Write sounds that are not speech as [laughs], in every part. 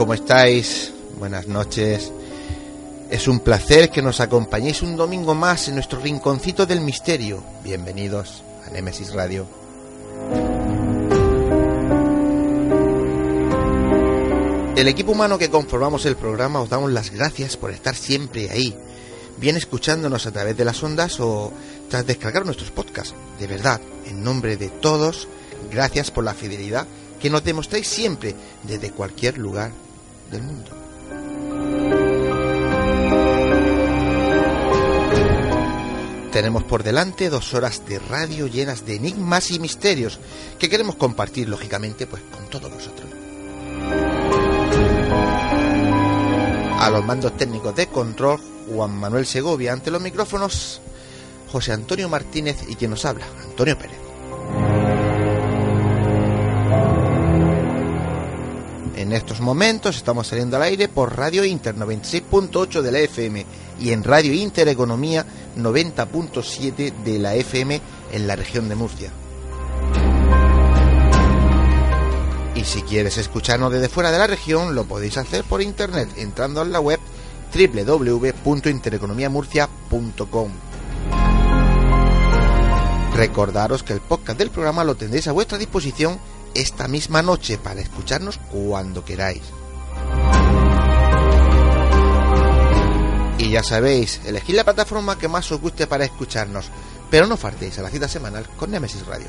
¿cómo estáis? Buenas noches. Es un placer que nos acompañéis un domingo más en nuestro rinconcito del misterio. Bienvenidos a Nemesis Radio. El equipo humano que conformamos el programa os damos las gracias por estar siempre ahí, bien escuchándonos a través de las ondas o tras descargar nuestros podcasts. De verdad, en nombre de todos, gracias por la fidelidad que nos demostráis siempre desde cualquier lugar del mundo. Tenemos por delante dos horas de radio llenas de enigmas y misterios que queremos compartir lógicamente pues con todos vosotros. A los mandos técnicos de control, Juan Manuel Segovia ante los micrófonos, José Antonio Martínez y quien nos habla, Antonio Pérez. En estos momentos estamos saliendo al aire por Radio Inter 96.8 de la FM y en Radio Inter Economía 90.7 de la FM en la región de Murcia. Y si quieres escucharnos desde fuera de la región, lo podéis hacer por internet entrando en la web www.intereconomiamurcia.com. Recordaros que el podcast del programa lo tendréis a vuestra disposición esta misma noche para escucharnos cuando queráis. Y ya sabéis, elegid la plataforma que más os guste para escucharnos, pero no faltéis a la cita semanal con Nemesis Radio.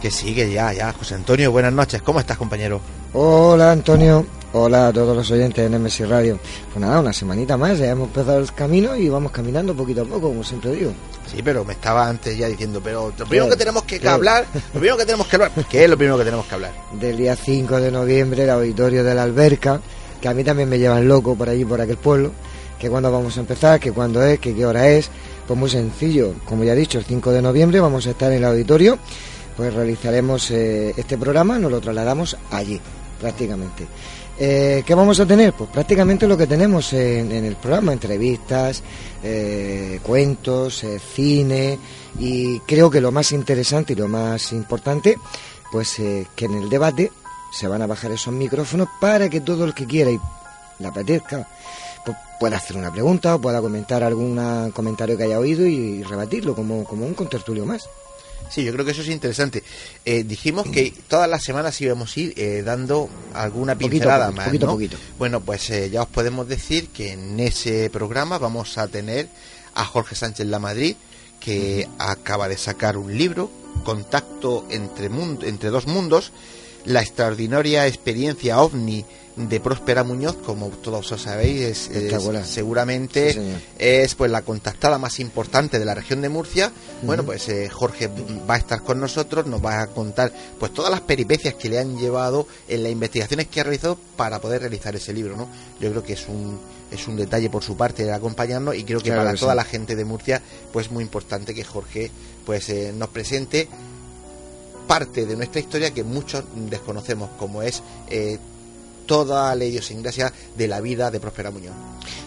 Que sigue ya, ya, José Antonio, buenas noches, ¿cómo estás compañero? Hola Antonio, hola a todos los oyentes de Nemesis Radio. Pues nada, una semanita más, ya hemos empezado el camino y vamos caminando poquito a poco, como siempre digo. Sí, pero me estaba antes ya diciendo, pero lo primero que tenemos que hablar, lo primero que tenemos que hablar, ¿qué es lo primero que tenemos que hablar? Del día 5 de noviembre, el auditorio de la Alberca, que a mí también me llevan loco por allí, por aquel pueblo, que cuándo vamos a empezar, que cuándo es, que qué hora es. Pues muy sencillo, como ya he dicho, el 5 de noviembre vamos a estar en el auditorio, pues realizaremos eh, este programa, nos lo trasladamos allí, prácticamente. Eh, ¿Qué vamos a tener? Pues prácticamente lo que tenemos en, el programa, entrevistas, eh, cuentos, eh, cine y creo que lo más interesante y lo más importante, pues que en el debate se van a bajar esos micrófonos para que todo el que quiera y le apetezca pues pueda hacer una pregunta o pueda comentar algún comentario que haya oído y, rebatirlo como, como un contertulio más. Sí, yo creo que eso es interesante. Eh, dijimos que todas las semanas íbamos a ir eh, dando alguna pincelada más. Poquito, Bueno, pues eh, ya os podemos decir que en ese programa vamos a tener a Jorge Sánchez La Madrid, que acaba de sacar un libro, Contacto entre, entre dos mundos, la extraordinaria experiencia ovni de Próspera Muñoz, como todos os sabéis, es, seguramente es pues la contactada más importante de la región de Murcia. Bueno, pues eh, Jorge va a estar con nosotros, nos va a contar pues todas las peripecias que le han llevado en las investigaciones que ha realizado para poder realizar ese libro, ¿no? Yo creo que es un es un detalle por su parte de acompañarnos y creo que para toda la gente de Murcia pues muy importante que Jorge pues eh, nos presente parte de nuestra historia que muchos desconocemos, como es eh, toda la idiosincrasia de la vida de Próspera Muñoz.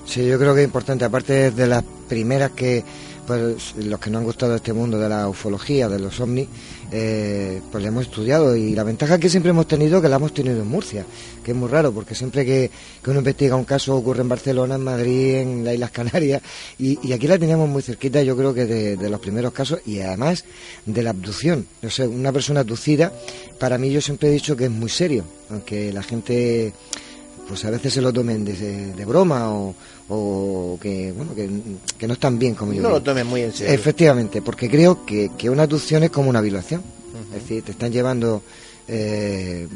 Sí, yo creo que es importante, aparte de las primeras que, pues los que no han gustado este mundo de la ufología, de los ovnis, eh, pues le hemos estudiado y la ventaja que siempre hemos tenido que la hemos tenido en Murcia, que es muy raro porque siempre que, uno investiga un caso ocurre en Barcelona, en Madrid, en las Islas Canarias y, aquí la teníamos muy cerquita yo creo que de, los primeros casos y además de la abducción. O sea, una persona abducida, para mí yo siempre he dicho que es muy serio, aunque la gente pues a veces se lo tomen de, broma o, que bueno que, no están bien como yo no lo tomen muy en serio. Efectivamente porque creo que, una abducción es como una violación. Es decir te están llevando eh,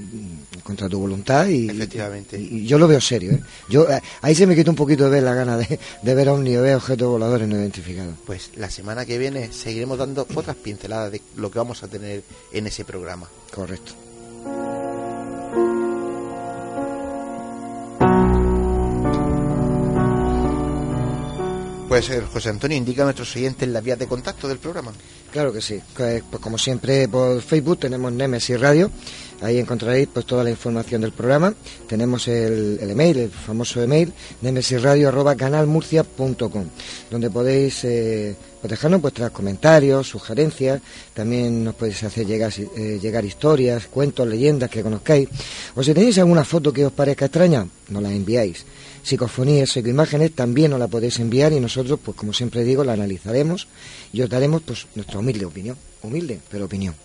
contra tu voluntad y, efectivamente. y, yo lo veo serio ¿eh? yo eh, ahí se me quita un poquito de ver la gana de, ver a un nivel objetos voladores no identificados. Pues la semana que viene seguiremos dando otras pinceladas de lo que vamos a tener en ese programa. Correcto Pues eh, José Antonio, indica a nuestros oyentes las vías de contacto del programa. Claro que sí. Pues, como siempre por Facebook tenemos Nemesis Radio. Ahí encontraréis pues toda la información del programa. Tenemos el, email, el famoso email, nemesisradio.canalmurcia.com, donde podéis eh, pues dejarnos vuestros comentarios, sugerencias. También nos podéis hacer llegar, eh, llegar historias, cuentos, leyendas que conozcáis. O si tenéis alguna foto que os parezca extraña, nos la enviáis psicofonías, psicoimágenes, también nos la podéis enviar y nosotros, pues como siempre digo, la analizaremos y os daremos pues nuestra humilde opinión, humilde, pero opinión.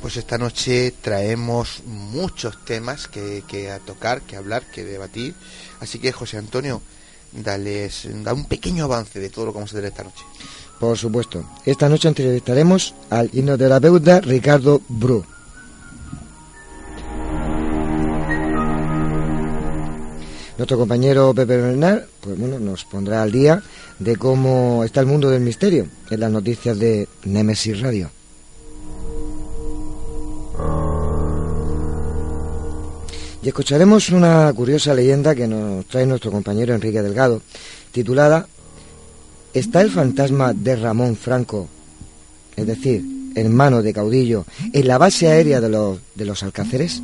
Pues esta noche traemos muchos temas que, que, a tocar, que hablar, que debatir. Así que José Antonio, dales, da un pequeño avance de todo lo que vamos a hacer esta noche. Por supuesto. Esta noche entrevistaremos al hipnoterapeuta Ricardo Bru. Nuestro compañero Pepe Bernal pues bueno, nos pondrá al día de cómo está el mundo del misterio en las noticias de Nemesis Radio. Y escucharemos una curiosa leyenda que nos trae nuestro compañero Enrique Delgado, titulada ¿Está el fantasma de Ramón Franco, es decir, hermano de Caudillo, en la base aérea de los, de los Alcáceres?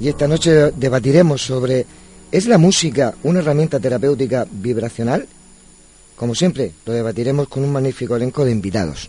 Y esta noche debatiremos sobre ¿es la música una herramienta terapéutica vibracional? Como siempre, lo debatiremos con un magnífico elenco de invitados.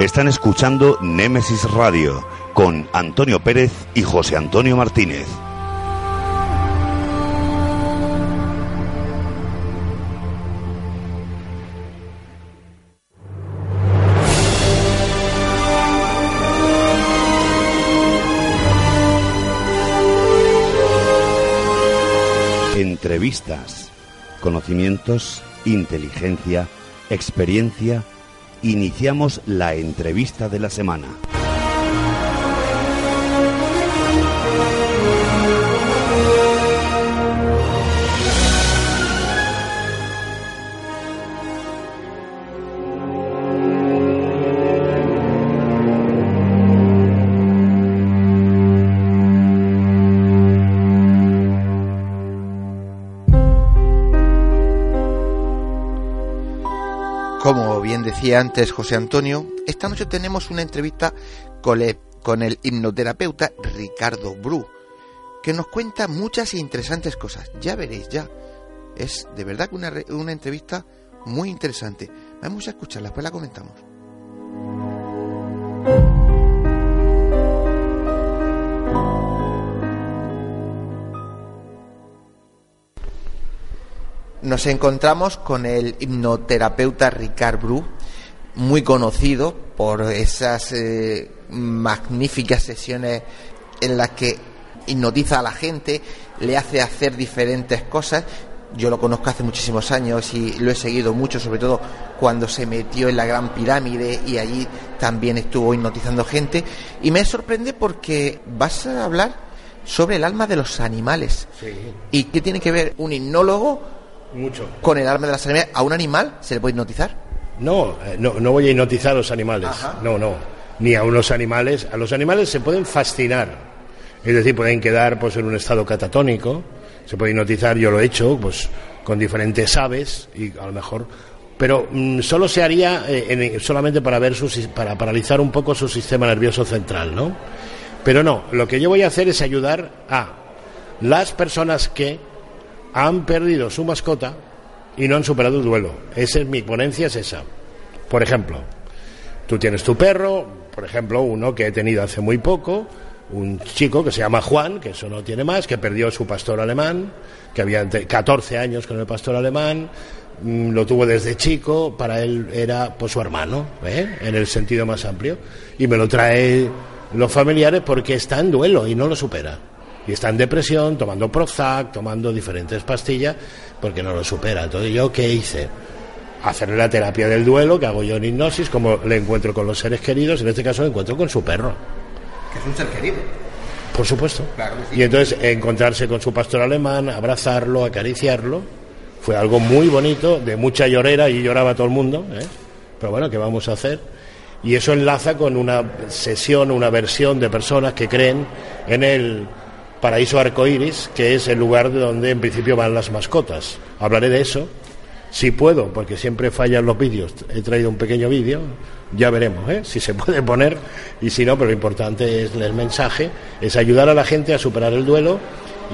Están escuchando Némesis Radio con Antonio Pérez y José Antonio Martínez. Entrevistas, conocimientos, inteligencia, experiencia. Iniciamos la entrevista de la semana. Como bien decía antes José Antonio, esta noche tenemos una entrevista con el, hipnoterapeuta Ricardo Bru, que nos cuenta muchas e interesantes cosas. Ya veréis, ya. Es de verdad una, una entrevista muy interesante. Vamos a escucharla, después la comentamos. Nos encontramos con el hipnoterapeuta Ricard Bru, muy conocido por esas eh, magníficas sesiones en las que hipnotiza a la gente, le hace hacer diferentes cosas. Yo lo conozco hace muchísimos años y lo he seguido mucho, sobre todo cuando se metió en la Gran Pirámide y allí también estuvo hipnotizando gente. Y me sorprende porque vas a hablar sobre el alma de los animales. ¿Y qué tiene que ver un hipnólogo Mucho. con el alma de las animales? ¿A un animal se le puede hipnotizar? No, eh, no, no voy a hipnotizar a los animales. Ajá. No, no. Ni a unos animales. A los animales se pueden fascinar. Es decir, pueden quedar pues, en un estado catatónico. Se puede hipnotizar, yo lo he hecho, pues con diferentes aves y a lo mejor. Pero mm, solo se haría eh, en- solamente para ver su, para paralizar un poco su sistema nervioso central, ¿no? Pero no, lo que yo voy a hacer es ayudar a las personas que han perdido su mascota y no han superado el duelo. Esa es mi ponencia, es esa. Por ejemplo, tú tienes tu perro, por ejemplo, uno que he tenido hace muy poco, un chico que se llama Juan, que eso no tiene más, que perdió su pastor alemán, que había ante- 14 años con el pastor alemán, mm, lo tuvo desde chico, para él era pues su hermano, ¿eh? en el sentido más amplio, y me lo trae los familiares porque está en duelo y no lo supera. Y está en depresión, tomando Prozac, tomando diferentes pastillas, porque no lo supera. Entonces, ¿yo qué hice? Hacerle la terapia del duelo, que hago yo en hipnosis, como le encuentro con los seres queridos, en este caso le encuentro con su perro. Que es un ser querido. Por supuesto. Claro que sí. Y entonces encontrarse con su pastor alemán, abrazarlo, acariciarlo, fue algo muy bonito, de mucha llorera, y lloraba todo el mundo, ¿eh? pero bueno, ¿qué vamos a hacer? Y eso enlaza con una sesión, una versión de personas que creen en el paraíso arcoíris, que es el lugar de donde en principio van las mascotas. Hablaré de eso, si puedo, porque siempre fallan los vídeos, he traído un pequeño vídeo, ya veremos ¿eh? si se [laughs] puede poner y si no, pero lo importante es el mensaje, es ayudar a la gente a superar el duelo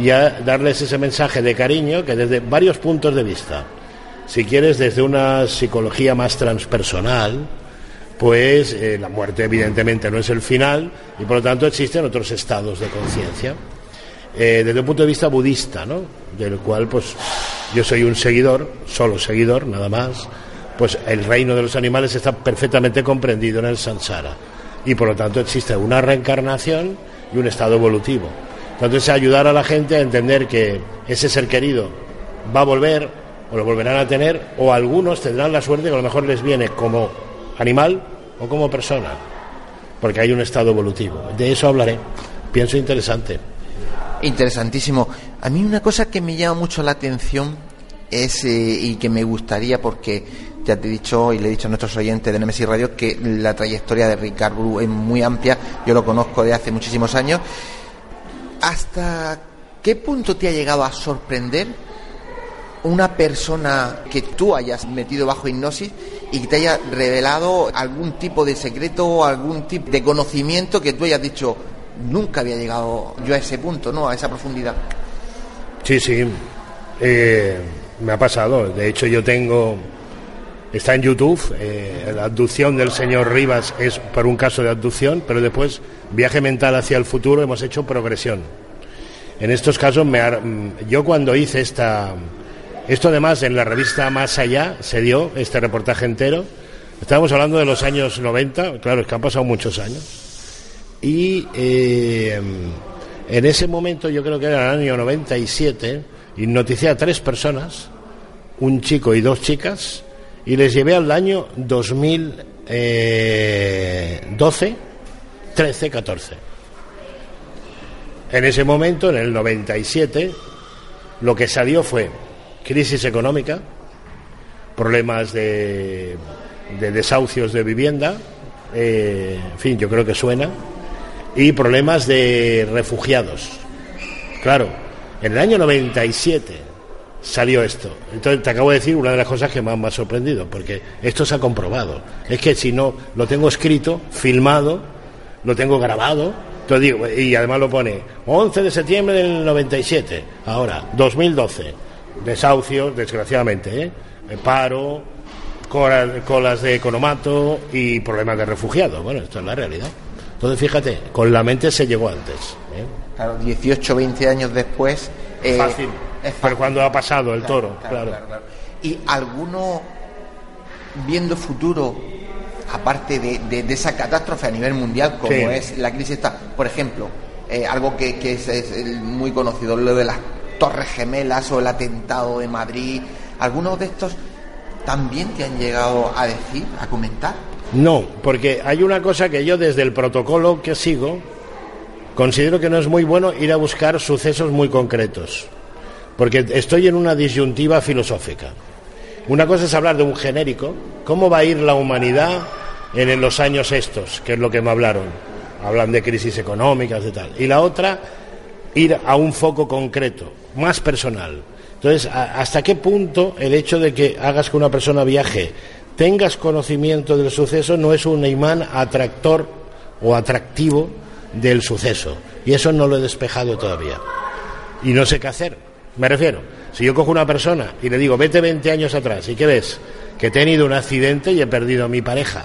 y a darles ese mensaje de cariño que desde varios puntos de vista, si quieres desde una psicología más transpersonal, pues eh, la muerte evidentemente no es el final y por lo tanto existen otros estados de conciencia. Eh, desde un punto de vista budista, ¿no? Del cual, pues, yo soy un seguidor, solo seguidor, nada más, pues el reino de los animales está perfectamente comprendido en el samsara. Y por lo tanto existe una reencarnación y un estado evolutivo. Entonces, ayudar a la gente a entender que ese ser querido va a volver, o lo volverán a tener, o algunos tendrán la suerte que a lo mejor les viene como animal o como persona, porque hay un estado evolutivo. De eso hablaré. Pienso interesante. Interesantísimo. A mí una cosa que me llama mucho la atención es, eh, y que me gustaría, porque ya te he dicho y le he dicho a nuestros oyentes de Nemesis Radio que la trayectoria de Ricard Bru es muy amplia, yo lo conozco de hace muchísimos años. ¿Hasta qué punto te ha llegado a sorprender una persona que tú hayas metido bajo hipnosis y que te haya revelado algún tipo de secreto o algún tipo de conocimiento que tú hayas dicho nunca había llegado yo a ese punto, ¿no? A esa profundidad. Sí, sí. Eh, me ha pasado. De hecho, yo tengo Está en YouTube, eh, la abducción del señor Rivas es por un caso de abducción, pero después viaje mental hacia el futuro hemos hecho progresión. En estos casos, me mm, yo cuando hice esta, esto además en la revista Más Allá se dio este reportaje entero, estábamos hablando de los años 90, claro, es que han pasado muchos años, y eh, en ese momento, yo creo que era el año 97, hipnoticé a tres personas, un chico y dos chicas, y les llevé al año 2012, 13, 14. En ese momento, en el 97, lo que salió fue crisis económica, problemas de, desahucios de vivienda, eh, en fin, yo creo que suena, y problemas de refugiados. Claro, en el año 97 salió esto. Entonces te acabo de decir una de las cosas que más me ha sorprendido, porque esto se ha comprobado. Es que si no, lo tengo escrito, filmado, lo tengo grabado, te digo, y además lo pone 11 de septiembre del 97, ahora, 2012, desahucios, desgraciadamente, ¿eh? paro, colas de economato y problemas de refugiados. Bueno, esto es la realidad. Entonces, fíjate, con la mente se llegó antes. ¿eh? Claro, 18, 20 años después. Eh, fácil. Pero cuando ha pasado el toro, claro, ¿Y alguno viendo futuro, aparte de, esa catástrofe a nivel mundial como es la crisis esta, por ejemplo, eh, algo que, es, es, muy conocido, lo de las Torres Gemelas o el atentado de Madrid, ¿algunos de estos también te han llegado a decir, a comentar? No, porque hay una cosa que yo desde el protocolo que sigo considero que no es muy bueno ir a buscar sucesos muy concretos, porque estoy en una disyuntiva filosófica. Una cosa es hablar de un genérico, cómo va a ir la humanidad en los años estos, que es lo que me hablaron. Hablan de crisis económicas y tal. Y la otra, ir a un foco concreto, más personal. Entonces, ¿hasta qué punto el hecho de que hagas que una persona viaje tengas conocimiento del suceso no es un imán atractor o atractivo del suceso. Y eso no lo he despejado todavía. Y no sé qué hacer. Me refiero, si yo cojo una persona y le digo, vete 20 años atrás, ¿y qué ves? Que he tenido un accidente y he perdido a mi pareja.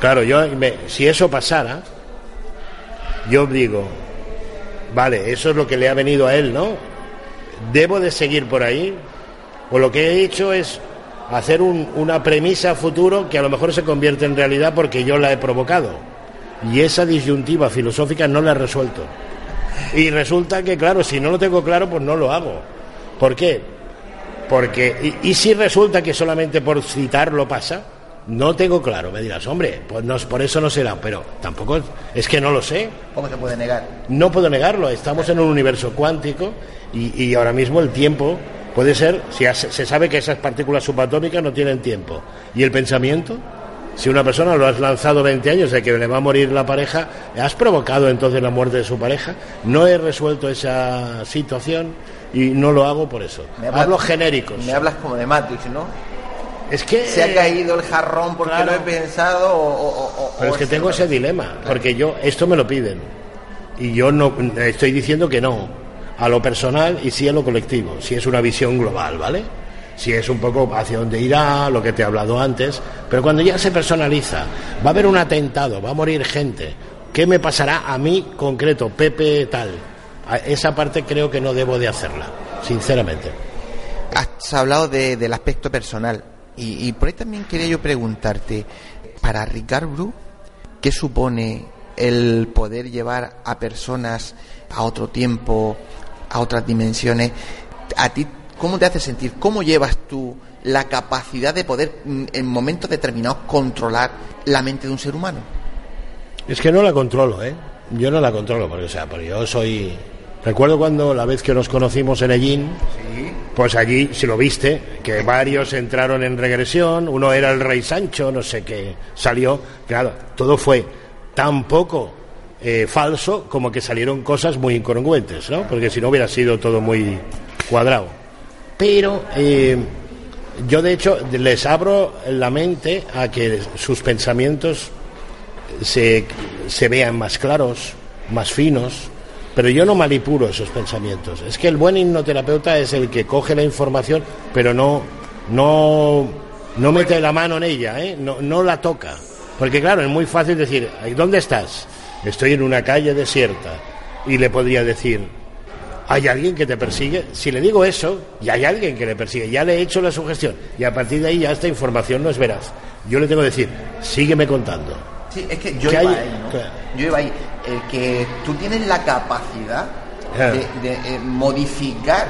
Claro, yo, si eso pasara, yo digo, vale, eso es lo que le ha venido a él, ¿no? ¿Debo de seguir por ahí? O lo que he hecho es hacer una premisa futuro que a lo mejor se convierte en realidad porque yo la he provocado. Y esa disyuntiva filosófica no la he resuelto. Y resulta que, claro, si no lo tengo claro, pues no lo hago. ¿Por qué? Porque, y, si resulta que solamente por citarlo pasa, no tengo claro. Me dirás, hombre, pues no, por eso no será, pero tampoco es que no lo sé. ¿Cómo se puede negar? No puedo negarlo. Estamos en un universo cuántico y, y ahora mismo el tiempo Puede ser, si se sabe que esas partículas subatómicas no tienen tiempo. ¿Y el pensamiento? Si una persona lo has lanzado 20 años de que le va a morir la pareja, ¿has provocado entonces la muerte de su pareja? No he resuelto esa situación y no lo hago por eso. Hablo genéricos. Me hablas como de Matrix, ¿no? Es que se ha caído el jarrón porque lo he pensado o, Pero es que tengo ese dilema, porque yo esto me lo piden y yo no estoy diciendo que no a lo personal y sí a lo colectivo, si es una visión global, ¿vale? Si es un poco hacia dónde irá, lo que te he hablado antes, pero cuando ya se personaliza, va a haber un atentado, va a morir gente, ¿qué me pasará a mí concreto, Pepe tal? esa parte creo que no debo de hacerla, sinceramente. Has hablado del aspecto personal y, por ahí también quería yo preguntarte, para Ricard Bru, ¿qué supone el poder llevar a personas a otro tiempo, a otras dimensiones. ¿A ti cómo te hace sentir? ¿Cómo llevas tú la capacidad de poder mm, en momentos determinados controlar la mente de un ser humano? Es que no la controlo, ¿eh? Yo no la controlo, porque, o sea, porque yo soy... Recuerdo cuando la vez que nos conocimos en Ellín, pues allí, si lo viste, que varios entraron en regresión, uno era el rey Sancho, no sé qué, salió, claro, todo fue tan poco eh, falso como que salieron cosas muy incongruentes, ¿no? Porque si no hubiera sido todo muy cuadrado. Pero eh, yo de hecho les abro la mente a que sus pensamientos se, se vean más claros, más finos, pero yo no manipulo esos pensamientos. Es que el buen hipnoterapeuta es el que coge la información, pero no, no No mete la mano en ella, ¿eh? no, no la toca. Porque claro, es muy fácil decir, ¿dónde estás? Estoy en una calle desierta. Y le podría decir, ¿hay alguien que te persigue? Si le digo eso, ya hay alguien que le persigue, ya le he hecho la sugestión. Y a partir de ahí ya esta información no es veraz. Yo le tengo que decir, sígueme contando. Sí, es que yo iba ahí, ¿no? Yo iba ahí. El que tú tienes la capacidad Ah. de, de, eh, modificar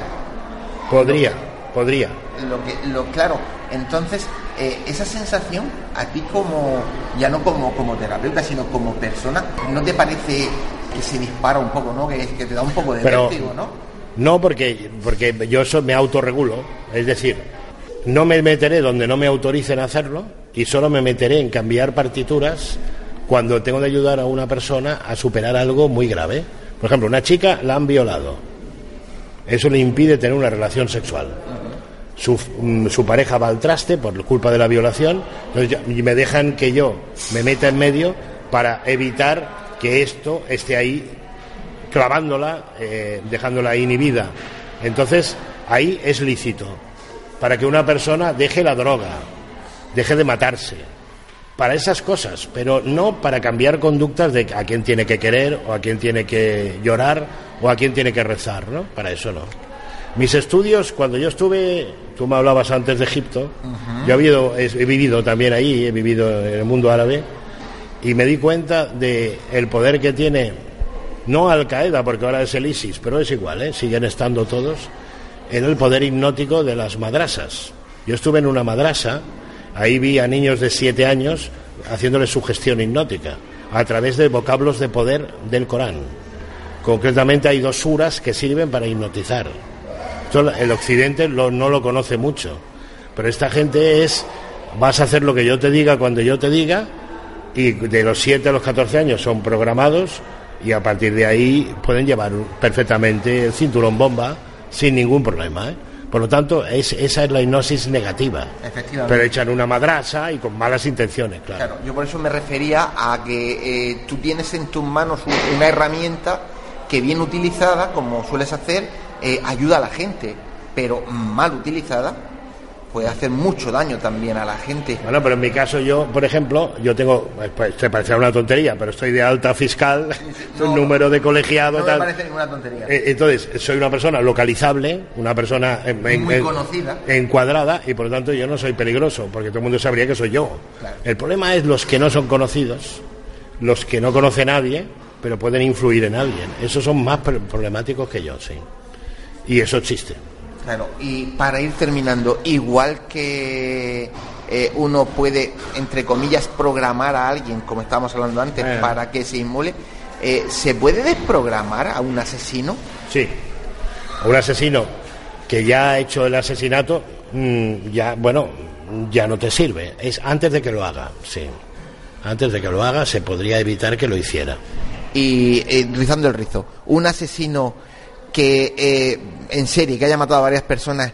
Podría, podría. lo que lo claro entonces eh, esa sensación a ti como ya no como como terapeuta sino como persona no te parece que se dispara un poco no que, que te da un poco de Pero- vértigo no No, porque, porque yo eso me autorregulo. Es decir, no me meteré donde no me autoricen a hacerlo y solo me meteré en cambiar partituras cuando tengo de ayudar a una persona a superar algo muy grave. Por ejemplo, una chica la han violado. Eso le impide tener una relación sexual. Su, mm, su pareja va al traste por culpa de la violación entonces ya- y me dejan que yo me meta en medio para evitar que esto esté ahí clavándola, eh, dejándola inhibida. Entonces, ahí es lícito, para que una persona deje la droga, deje de matarse, para esas cosas, pero no para cambiar conductas de a quién tiene que querer o a quién tiene que llorar o a quién tiene que rezar, ¿no? Para eso no. Mis estudios, cuando yo estuve, tú me hablabas antes de Egipto, yo he vivido, he, he vivido también ahí, he vivido en el mundo árabe, y me di cuenta de el poder que tiene no Al Qaeda porque ahora es el ISIS pero es igual ¿eh? siguen estando todos en el poder hipnótico de las madrasas yo estuve en una madrasa ahí vi a niños de siete años haciéndoles sugestión hipnótica a través de vocablos de poder del Corán concretamente hay dos suras que sirven para hipnotizar el occidente no lo conoce mucho pero esta gente es vas a hacer lo que yo te diga cuando yo te diga y de los 7 a los 14 años son programados y a partir de ahí pueden llevar perfectamente el cinturón bomba sin ningún problema. ¿eh? Por lo tanto, es, esa es la hipnosis negativa, efectivamente pero hecha en una madrasa y con malas intenciones, claro. Claro, yo por eso me refería a que eh, tú tienes en tus manos un- una herramienta que bien utilizada, como sueles hacer, eh, ayuda a la gente, pero mal utilizada puede hacer mucho daño también a la gente. Bueno, pero en mi caso yo, por ejemplo, yo tengo, pues te parecerá una tontería, pero estoy de alta fiscal, [laughs] No, [laughs] un número de colegiado, No me tal. parece ninguna tontería. Eh, Entonces, soy una persona localizable, una persona en- Muy en- conocida. encuadrada y por lo tanto yo no soy peligroso, porque todo el mundo sabría que soy yo. Claro. El problema es los que no son conocidos, los que no conoce nadie, pero pueden influir en alguien. Esos son más pro- problemáticos que yo, sí. Y eso existe. Claro, y para ir terminando, igual que eh, uno puede, entre comillas, programar a alguien, como estábamos hablando antes, Eh. para que se inmole, eh, ¿se puede desprogramar a un asesino? Sí. Un asesino que ya ha hecho el asesinato, mm, ya, bueno, ya no te sirve. Es antes de que lo haga, sí. Antes de que lo haga se podría evitar que lo hiciera. Y rizando el rizo, un asesino que eh, en serie, que haya matado a varias personas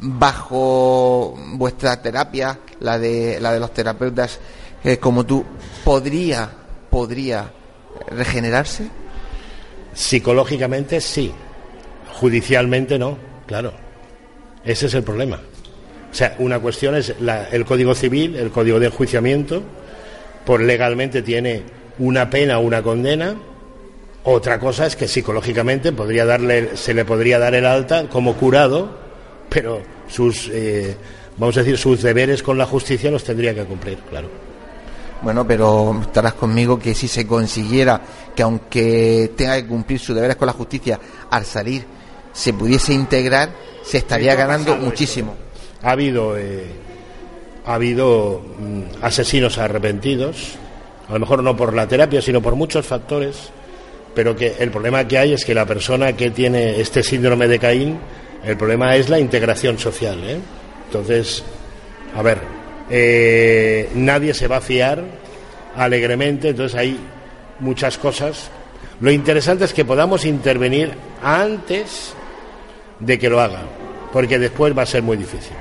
bajo vuestra terapia, la de, la de los terapeutas eh, como tú, ¿podría, podría regenerarse? Psicológicamente sí, judicialmente no, claro. Ese es el problema. O sea, una cuestión es la- el Código Civil, el Código de Enjuiciamiento, por legalmente tiene una pena o una condena. Otra cosa es que psicológicamente podría darle, se le podría dar el alta como curado, pero sus, eh, vamos a decir, sus deberes con la justicia los tendría que cumplir, claro. Bueno, pero estarás conmigo que si se consiguiera que aunque tenga que cumplir sus deberes con la justicia, al salir se pudiese integrar, se estaría ganando muchísimo. Ha habido, eh, ha habido mm, asesinos arrepentidos, a lo mejor no por la terapia, sino por muchos factores, pero que el problema que hay es que la persona que tiene este síndrome de Caín, el problema es la integración social. ¿eh? Entonces, a ver, eh, nadie se va a fiar alegremente, entonces hay muchas cosas. Lo interesante es que podamos intervenir antes de que lo haga, porque después va a ser muy difícil.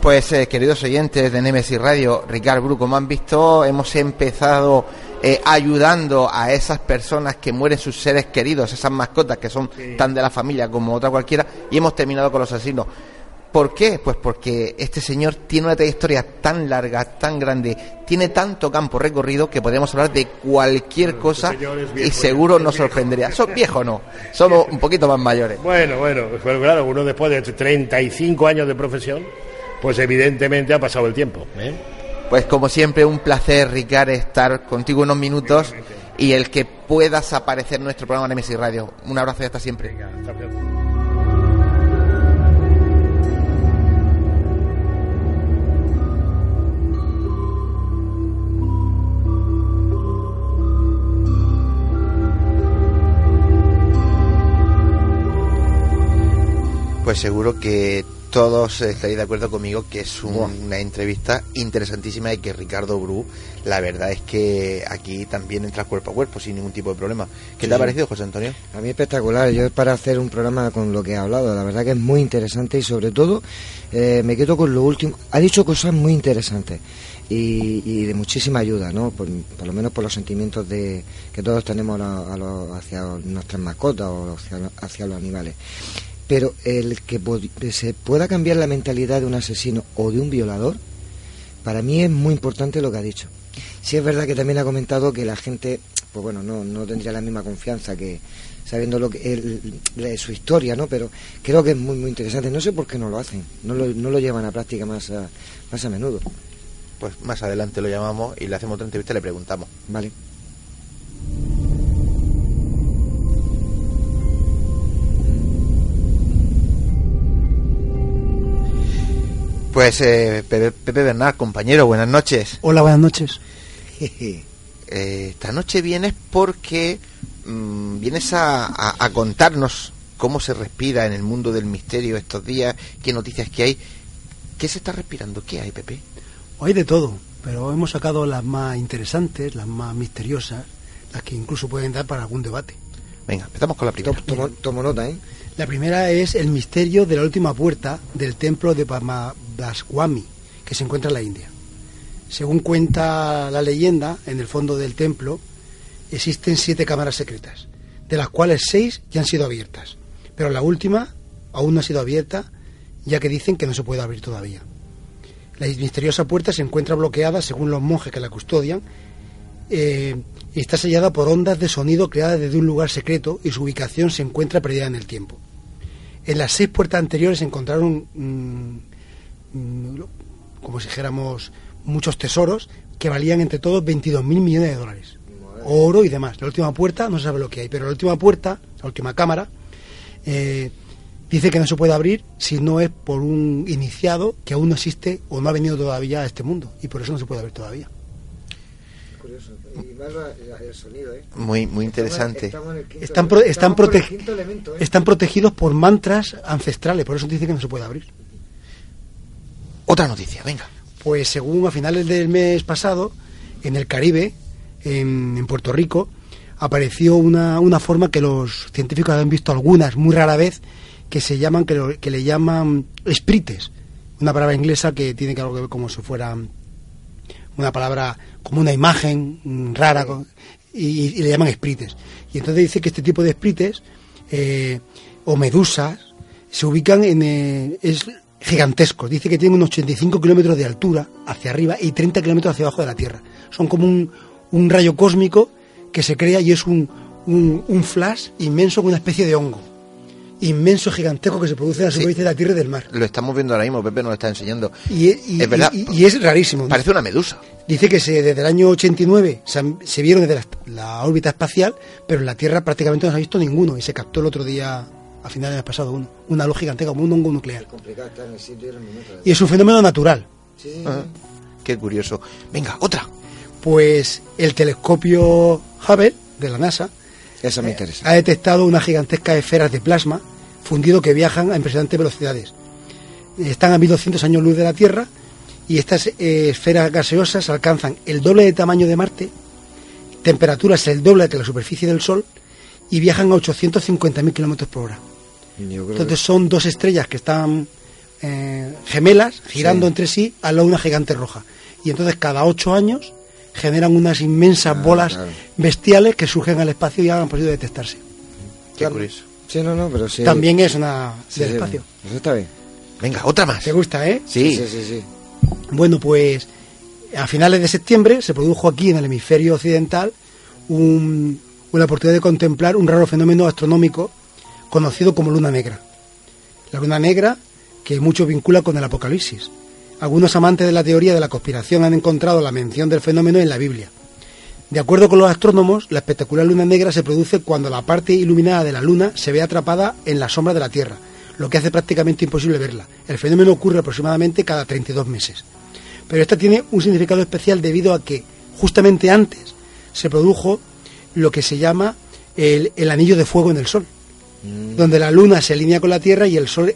Pues eh, queridos oyentes de Nemesis Radio, Ricardo Bru, como han visto, hemos empezado eh, ayudando a esas personas que mueren sus seres queridos, esas mascotas que son tan de la familia como otra cualquiera, y hemos terminado con los asesinos. ¿Por qué? Pues porque este señor tiene una trayectoria tan larga, tan grande, tiene tanto campo recorrido que podemos hablar de cualquier cosa y seguro nos sorprendería. Son [laughs] viejos no, somos un poquito más mayores. Bueno, bueno, pues claro, uno después de 35 años de profesión, pues evidentemente ha pasado el tiempo. ¿eh? Pues como siempre, un placer, Ricard, estar contigo unos minutos y el que puedas aparecer en nuestro programa Nemesis Radio. Un abrazo y hasta siempre. Venga, hasta pronto. Pues seguro que todos estaréis de acuerdo conmigo que es un- una entrevista interesantísima y que Ricardo Bru, la verdad es que aquí también entra cuerpo a cuerpo sin ningún tipo de problema. ¿Qué te ha parecido, José Antonio? A mí espectacular, yo es para hacer un programa con lo que ha hablado, la verdad que es muy interesante y sobre todo eh, me quedo con lo último, ha dicho cosas muy interesantes y, y de muchísima ayuda, ¿no? Por, por lo menos por los sentimientos de que todos tenemos a- a los- hacia nuestras mascotas o hacia, hacia los animales. Pero el que se pueda cambiar la mentalidad de un asesino o de un violador, para mí es muy importante lo que ha dicho. Sí es verdad que también ha comentado que la gente, pues bueno, no, no tendría la misma confianza que sabiendo lo que el- su historia, ¿no? Pero creo que es muy muy interesante. No sé por qué no lo hacen, no lo, no lo llevan a práctica más a, más a menudo. Pues más adelante lo llamamos y le hacemos otra entrevista y le preguntamos. Vale. Pues eh, Pepe, Pepe Bernard, compañero, buenas noches. Hola, buenas noches. [laughs] Eh, esta noche vienes porque mm, vienes a, a- a contarnos cómo se respira en el mundo del misterio estos días, qué noticias que hay. ¿Qué se está respirando? ¿Qué hay, Pepe? Hay de todo, pero hemos sacado las más interesantes, las más misteriosas, las que incluso pueden dar para algún debate. Venga, empezamos con la primera. To- Tomo, tomo nota, ¿eh? La primera es el misterio de la última puerta del templo de Pamadaswami, que se encuentra en la India. Según cuenta la leyenda, en el fondo del templo existen siete cámaras secretas, de las cuales seis ya han sido abiertas, pero la última aún no ha sido abierta, ya que dicen que no se puede abrir todavía. La misteriosa puerta se encuentra bloqueada, según los monjes que la custodian, eh, y está sellada por ondas de sonido creadas desde un lugar secreto y su ubicación se encuentra perdida en el tiempo. En las seis puertas anteriores se encontraron, mm, mm, como si dijéramos, muchos tesoros que valían entre todos 22 mil millones de dólares. Oro y demás. La última puerta no se sabe lo que hay, pero la última puerta, la última cámara, eh, dice que no se puede abrir si no es por un iniciado que aún no existe o no ha venido todavía a este mundo y por eso no se puede abrir todavía. Curioso. Y más el sonido, ¿eh? Muy, muy interesante. Están, pro- están, prote- ¿eh? están protegidos por mantras ancestrales, por eso dice que no se puede abrir. Otra noticia, venga. Pues según a finales del mes pasado, en el Caribe, en, en Puerto Rico, apareció una, una forma que los científicos han visto algunas, muy rara vez, que se llaman, que, lo- que le llaman sprites, una palabra inglesa que tiene que algo que ver como si fuera una palabra, como una imagen mm, rara, y le llaman sprites. Y entonces dice que este tipo de sprites, eh, o medusas, se ubican en... eh, es gigantescos. Dice que tienen unos 85 kilómetros de altura hacia arriba y 30 kilómetros hacia abajo de la Tierra. Son como un, un rayo cósmico que se crea y es un, un, un flash inmenso con una especie de hongo. Inmenso, gigantesco que se produce en la Sí. superficie de la Tierra y del mar. Lo estamos viendo ahora mismo, Pepe nos lo está enseñando. Y, y- Es verdad. y- y es rarísimo. Parece una medusa. Dice que se, desde el año 89 se, han- se vieron desde la, la órbita espacial, pero en la Tierra prácticamente no se ha visto ninguno y se captó el otro día, a finales del mes pasado, uno. Una luz gigantesca como un hongo nuclear. sitio y es un fenómeno natural. Sí, qué curioso. Venga, otra. Pues el telescopio Hubble de la NASA Eso me interesa. ha detectado unas gigantescas esferas de plasma fundido que viajan a impresionantes velocidades. Están a 1200 años luz de la Tierra y estas eh, esferas gaseosas alcanzan el doble de tamaño de Marte, temperaturas el doble que la superficie del Sol y viajan a 850.000 kilómetros por hora. Entonces son dos estrellas que están eh, gemelas, girando Sí. entre sí, al lado de una gigante roja. Y entonces cada ocho años generan unas inmensas Ah, bolas claro. bestiales que surgen al espacio y han podido detectarse. Qué Claro. curioso. Que- Sí, no, no, pero sí. También es una Sí, del sí, espacio. Eso está bien. Venga, otra más. ¿Te gusta, eh? Sí. sí, sí, sí. Bueno, pues a finales de septiembre se produjo aquí en el hemisferio occidental un- una oportunidad de contemplar un raro fenómeno astronómico conocido como luna negra. La luna negra que mucho vincula con el apocalipsis. Algunos amantes de la teoría de la conspiración han encontrado la mención del fenómeno en la Biblia. De acuerdo con los astrónomos, la espectacular luna negra se produce cuando la parte iluminada de la luna se ve atrapada en la sombra de la Tierra, lo que hace prácticamente imposible verla. El fenómeno ocurre aproximadamente cada 32 meses. Pero esta tiene un significado especial debido a que justamente antes se produjo lo que se llama el, el anillo de fuego en el Sol, donde la luna se alinea con la Tierra y el Sol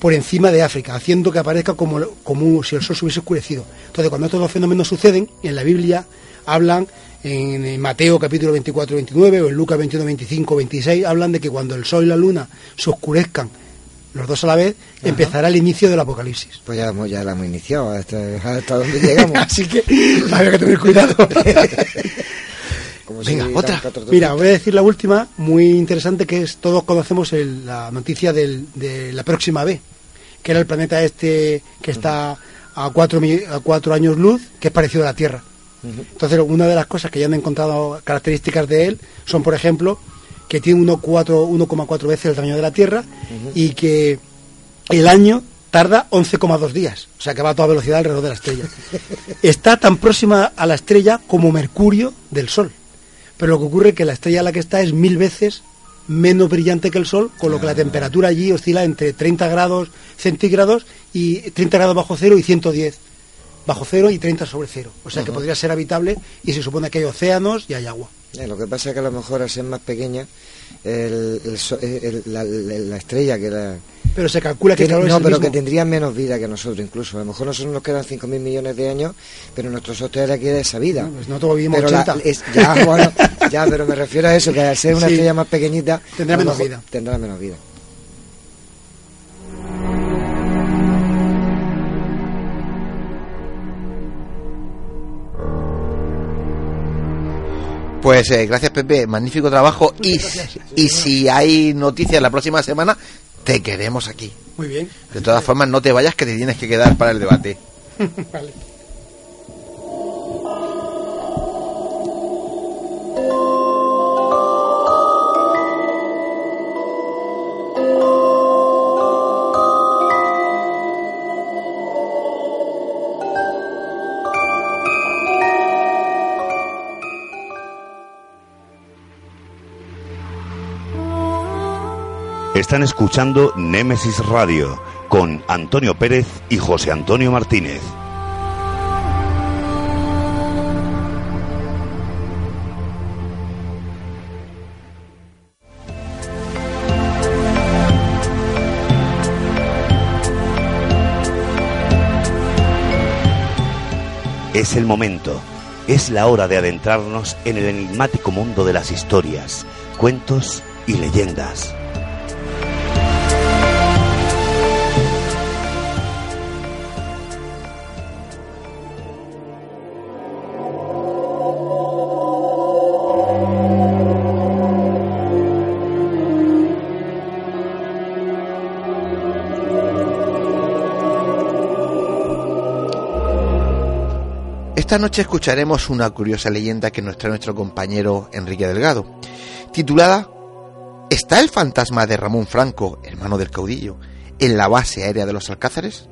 por encima de África, haciendo que aparezca como, como si el Sol se hubiese oscurecido. Entonces, cuando estos dos fenómenos suceden, en la Biblia hablan, en, Mateo capítulo 24, 29 o en Lucas 21, 25, 26, hablan de que cuando el Sol y la luna se oscurezcan los dos a la vez, empezará el inicio del apocalipsis. Pues ya, ya la hemos iniciado, hasta, hasta donde llegamos. [laughs] Así que hay que tener cuidado. [laughs] Como Venga, si otra. Mira, voy a decir la última, muy interesante, que es, todos conocemos el- la noticia del- de la próxima B, que era el planeta este que está a cuatro, a cuatro años luz, que es parecido a la Tierra. Entonces, una de las cosas que ya han encontrado características de él son, por ejemplo, que tiene 1,4 1,4 veces el tamaño de la Tierra y que el año tarda 11,2 días, o sea que va a toda velocidad alrededor de la estrella. [laughs] Está tan próxima a la estrella como Mercurio del Sol. Pero lo que ocurre es que la estrella a la que está es mil veces menos brillante que el Sol, con lo que la temperatura allí oscila entre 30 grados centígrados y 30 grados bajo cero y 110 bajo cero y 30 sobre cero. O sea que podría ser habitable y se supone que hay océanos y hay agua. Eh, lo que pasa es que a lo mejor al ser más pequeña, el- el so- el- la, la- la estrella que la... Pero se calcula que tiene- no, pero mismo. que tendría menos vida que nosotros incluso. A lo mejor nosotros nos quedan 5.000 millones de años, pero nuestro sol todavía queda esa vida. No, pues nosotros vivimos pero la- 80. es- ya, [laughs] bueno, ya, pero me refiero a eso, que al ser una Sí. estrella más pequeñita... Tendrá menos mejor vida. Tendrá menos vida. Pues eh, gracias Pepe, magnífico trabajo y, y si hay noticias la próxima semana, te queremos aquí. Muy bien. De todas formas, no te vayas que te tienes que quedar para el debate. [laughs] Vale. Están escuchando Némesis Radio con Antonio Pérez y José Antonio Martínez. Es el momento, es la hora de adentrarnos en el enigmático mundo de las historias, cuentos y leyendas. Esta noche escucharemos una curiosa leyenda que nos trae nuestro compañero Enrique Delgado, titulada ¿Está el fantasma de Ramón Franco, hermano del caudillo, en la base aérea de los Alcázares?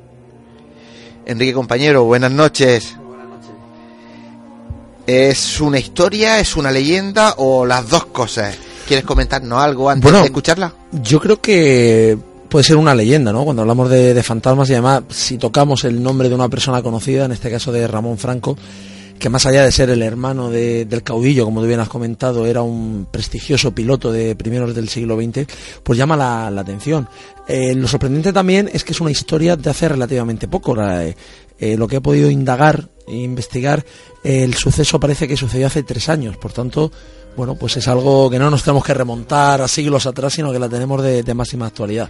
Enrique compañero, buenas noches. ¿Es una historia, es una leyenda o las dos cosas? ¿Quieres comentarnos algo antes Bueno, de escucharla? Yo creo que puede ser una leyenda, ¿no? Cuando hablamos de, fantasmas y además si tocamos el nombre de una persona conocida, en este caso de Ramón Franco, que más allá de ser el hermano de- del caudillo, como tú bien has comentado, era un prestigioso piloto de primeros del siglo XX, pues llama la, atención. Eh, lo sorprendente también es que es una historia de hace relativamente poco. Eh, eh, lo que he podido indagar e investigar, el suceso parece que sucedió hace tres años, por tanto, bueno, pues es algo que no nos tenemos que remontar a siglos atrás, sino que la tenemos de máxima actualidad.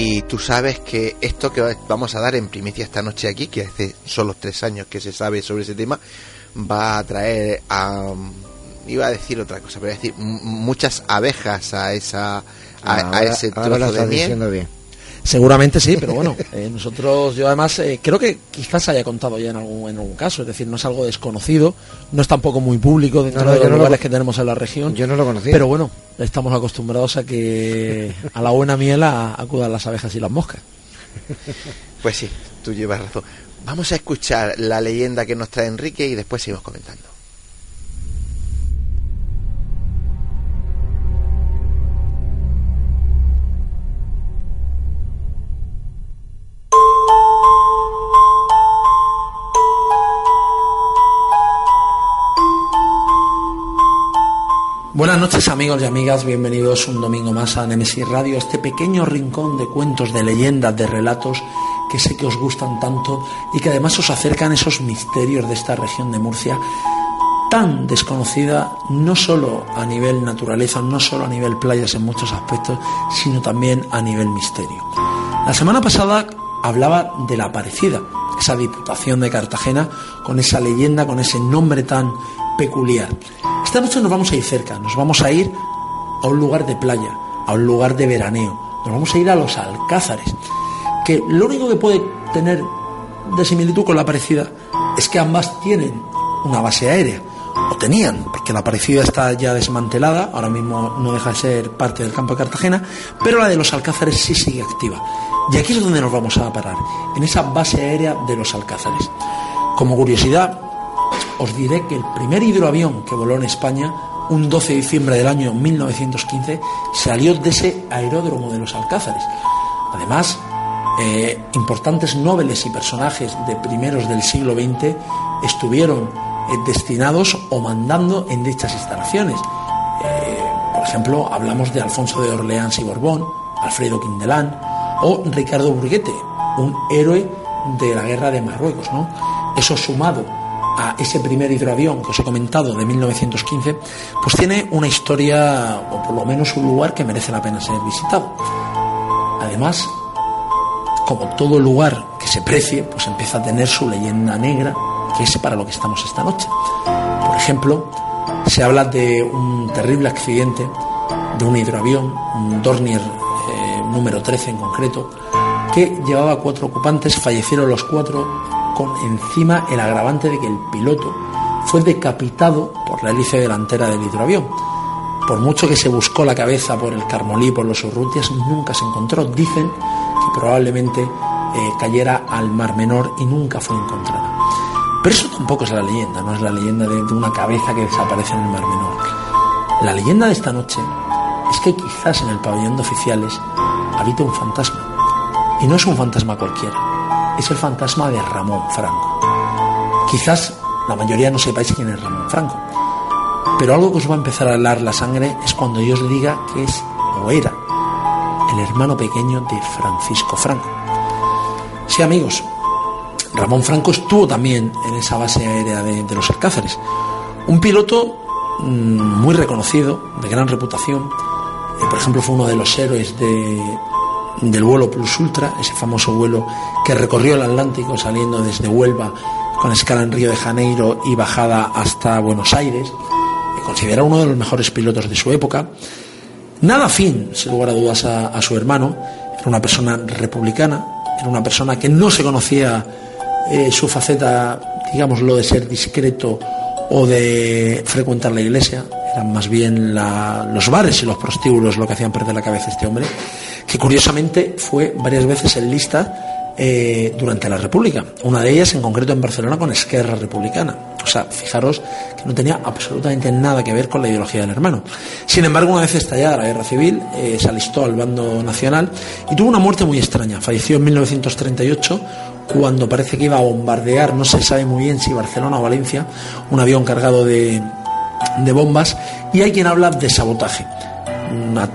Y tú sabes que esto que vamos a dar en primicia esta noche aquí, que hace solo tres años que se sabe sobre ese tema, va a traer a, iba a decir otra cosa, pero iba a decir muchas abejas a esa a, ese ahora lo trozo de estás miel. diciendo bien. Seguramente sí, pero bueno, eh, nosotros, yo además eh, creo que quizás se haya contado ya en algún, en algún caso, es decir, no es algo desconocido, no es tampoco muy público dentro No, no, de los lo lugares que tenemos en la región. Yo no lo conocía. Pero bueno, estamos acostumbrados a que a la buena miel a- acudan las abejas y las moscas. Pues sí, tú llevas razón. Vamos a escuchar la leyenda que nos trae Enrique y después seguimos comentando. Buenas noches amigos y amigas, bienvenidos un domingo más a Nemesis Radio, este pequeño rincón de cuentos, de leyendas, de relatos que sé que os gustan tanto y que además os acercan esos misterios de esta región de Murcia tan desconocida no solo a nivel naturaleza, no solo a nivel playas en muchos aspectos, sino también a nivel misterio. La semana pasada hablaba de la Aparecida, esa diputación de Cartagena con esa leyenda, con ese nombre tan peculiar. Esta noche nos vamos a ir cerca, nos vamos a ir a un lugar de playa, a un lugar de veraneo, nos vamos a ir a los Alcázares, que lo único que puede tener de similitud con la Aparecida es que ambas tienen una base aérea, o tenían, porque la Aparecida está ya desmantelada, ahora mismo no deja de ser parte del campo de Cartagena, pero la de los Alcázares sí sigue activa. Y aquí es donde nos vamos a parar, en esa base aérea de los Alcázares. Como curiosidad, os diré que el primer hidroavión que voló en España, un 12 de diciembre del año 1915, salió de ese aeródromo de los Alcázares. Además, eh, importantes nobles y personajes de primeros del siglo XX estuvieron eh, destinados o mandando en dichas instalaciones. Eh, por ejemplo, hablamos de Alfonso de Orleans y Borbón, Alfredo Quindelán o Ricardo Burguete, un héroe de la guerra de Marruecos. ¿no? Eso sumado a ese primer hidroavión que os he comentado de 1915, pues tiene una historia, o por lo menos un lugar que merece la pena ser visitado. Además, como todo lugar que se precie, pues empieza a tener su leyenda negra, que es para lo que estamos esta noche. Por ejemplo, se habla de un terrible accidente de un hidroavión, un Dornier eh, número 13 en concreto, que llevaba cuatro ocupantes, fallecieron los cuatro con encima el agravante de que el piloto fue decapitado por la hélice delantera del hidroavión. Por mucho que se buscó la cabeza por el Carmolí, por los Urrutias, nunca se encontró. Dicen que probablemente eh, cayera al Mar Menor y nunca fue encontrada. Pero eso tampoco es la leyenda, no es la leyenda de, de una cabeza que desaparece en el Mar Menor. La leyenda de esta noche es que quizás en el pabellón de oficiales habita un fantasma. Y no es un fantasma cualquiera, es el fantasma de Ramón Franco. Quizás la mayoría no sepáis quién es Ramón Franco, pero algo que os va a empezar a helar la sangre es cuando yo os diga que es o era el hermano pequeño de Francisco Franco. Sí, amigos, Ramón Franco estuvo también en esa base aérea de, los Alcázares. Un piloto mmm, muy reconocido, de gran reputación. Eh, por ejemplo, fue uno de los héroes de, del vuelo Plus Ultra, ese famoso vuelo que recorrió el Atlántico saliendo desde Huelva con escala en Río de Janeiro y bajada hasta Buenos Aires. Considera uno de los mejores pilotos de su época. Nada afín, sin lugar a dudas, a, su hermano. Era una persona republicana, era una persona que no se conocía eh, su faceta, digámoslo, de ser discreto o de frecuentar la iglesia. Eran más bien los bares y los prostíbulos lo que hacían perder la cabeza a este hombre, que curiosamente fue varias veces en lista eh, durante la República. Una de ellas en concreto en Barcelona con Esquerra Republicana. O sea, fijaros que no tenía absolutamente nada que ver con la ideología del hermano. Sin embargo, una vez estallada la guerra civil, eh, se alistó al bando nacional y tuvo una muerte muy extraña. Falleció en 1938 cuando parece que iba a bombardear, no se sabe muy bien si Barcelona o Valencia, un avión cargado de, de bombas y hay quien habla de sabotaje.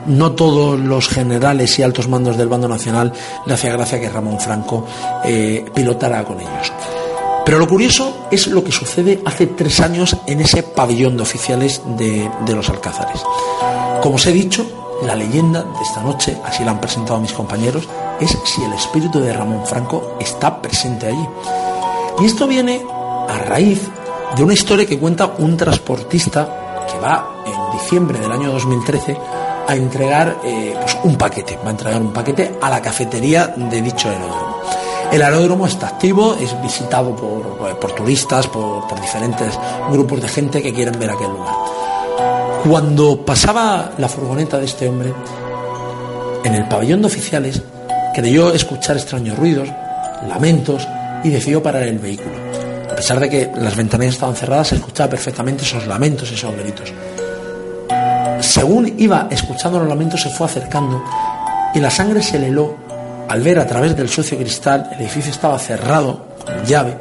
No todos los generales y altos mandos del bando nacional le hacía gracia que Ramón Franco eh, pilotara con ellos. Pero lo curioso es lo que sucede hace tres años en ese pabellón de oficiales de, de los Alcázares. Como os he dicho, la leyenda de esta noche, así la han presentado mis compañeros, es si el espíritu de Ramón Franco está presente allí. Y esto viene a raíz de una historia que cuenta un transportista que va en diciembre del año 2013 a entregar eh, pues un paquete, va a entregar un paquete a la cafetería de dicho aeródromo. El aeródromo está activo, es visitado por, por turistas, por, por diferentes grupos de gente que quieren ver aquel lugar. Cuando pasaba la furgoneta de este hombre, en el pabellón de oficiales creyó escuchar extraños ruidos, lamentos y decidió parar el vehículo. A pesar de que las ventanillas estaban cerradas, se escuchaba perfectamente esos lamentos, esos gritos. Según iba escuchando los lamentos, se fue acercando y la sangre se le heló al ver a través del sucio cristal, el edificio estaba cerrado con llave,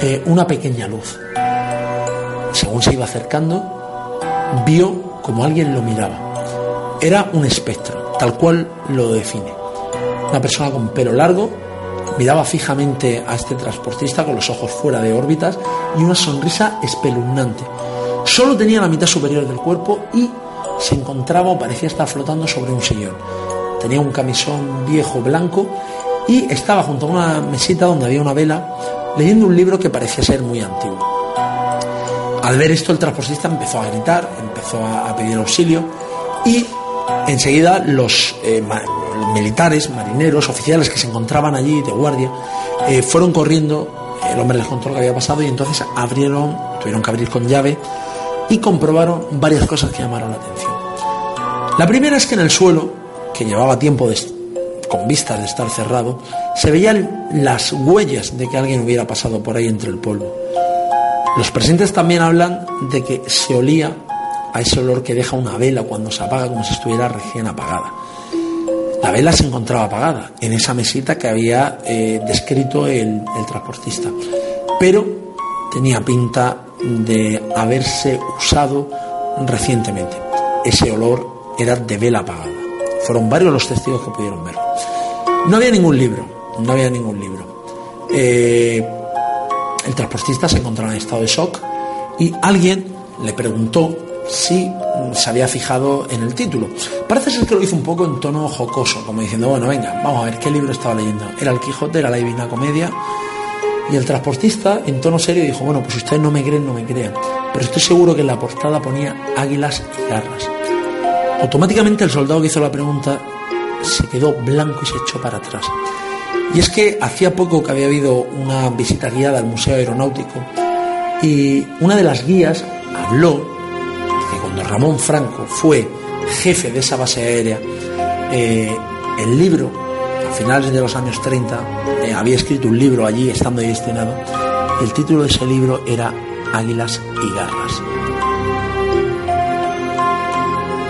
eh, una pequeña luz. Según se iba acercando, vio como alguien lo miraba. Era un espectro, tal cual lo define. Una persona con pelo largo, miraba fijamente a este transportista con los ojos fuera de órbitas y una sonrisa espeluznante. Solo tenía la mitad superior del cuerpo y se encontraba o parecía estar flotando sobre un sillón. Tenía un camisón viejo blanco y estaba junto a una mesita donde había una vela leyendo un libro que parecía ser muy antiguo. Al ver esto el transportista empezó a gritar, empezó a pedir auxilio y enseguida los eh, militares, marineros, oficiales que se encontraban allí de guardia, eh, fueron corriendo, el hombre les contó lo que había pasado y entonces abrieron, tuvieron que abrir con llave y comprobaron varias cosas que llamaron la atención. La primera es que en el suelo, que llevaba tiempo con vistas de estar cerrado, se veían las huellas de que alguien hubiera pasado por ahí entre el polvo. Los presentes también hablan de que se olía a ese olor que deja una vela cuando se apaga como si estuviera recién apagada. La vela se encontraba apagada en esa mesita que había eh, descrito el, el transportista, pero tenía pinta de haberse usado recientemente. Ese olor era de vela apagada. Fueron varios los testigos que pudieron verlo. No había ningún libro, no había ningún libro. Eh, el transportista se encontraba en estado de shock y alguien le preguntó si se había fijado en el título. Parece ser que lo hizo un poco en tono jocoso, como diciendo, bueno, venga, vamos a ver qué libro estaba leyendo. Era el Quijote, era la Divina Comedia. Y el transportista, en tono serio, dijo, bueno, pues ustedes no me creen, no me crean. Pero estoy seguro que en la portada ponía águilas y garras. Automáticamente el soldado que hizo la pregunta se quedó blanco y se echó para atrás. Y es que hacía poco que había habido una visita guiada al Museo Aeronáutico y una de las guías habló que cuando Ramón Franco fue jefe de esa base aérea, eh, el libro, finales de los años 30, eh, había escrito un libro allí, estando destinado, el título de ese libro era Águilas y Garras.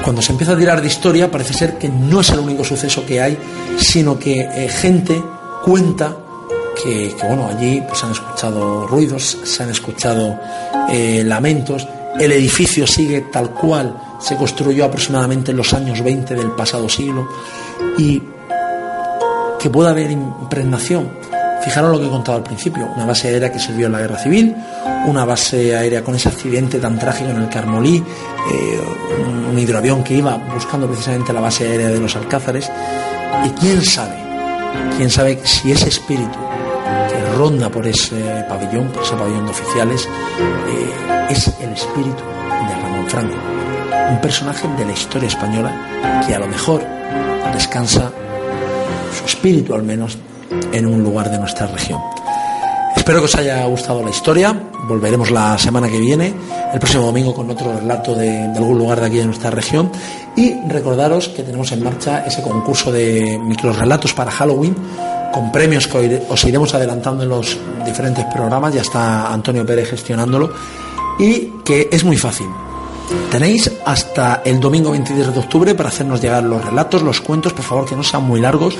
Cuando se empieza a tirar de historia, parece ser que no es el único suceso que hay, sino que eh, gente cuenta que, bueno, allí pues han escuchado ruidos, se han escuchado lamentos, el edificio sigue tal cual se construyó aproximadamente en los años 20 del pasado siglo y que pueda haber impregnación. Fijaros lo que he contado al principio, una base aérea que sirvió en la guerra civil, una base aérea con ese accidente tan trágico en el Carmolí, eh, un hidroavión que iba buscando precisamente la base aérea de los Alcázares, y quién sabe, quién sabe si ese espíritu que ronda por ese pabellón, por ese pabellón de oficiales, eh, es el espíritu de Ramón Franco, un personaje de la historia española que a lo mejor descansa su espíritu al menos en un lugar de nuestra región. Espero que os haya gustado la historia. Volveremos la semana que viene, el próximo domingo, con otro relato de, algún lugar de aquí de nuestra región. Y recordaros que tenemos en marcha ese concurso de microrelatos para Halloween, con premios que os iremos adelantando en los diferentes programas. Ya está Antonio Pérez gestionándolo y que es muy fácil. Tenéis hasta el domingo 23 de octubre para hacernos llegar los relatos, los cuentos, por favor que no sean muy largos,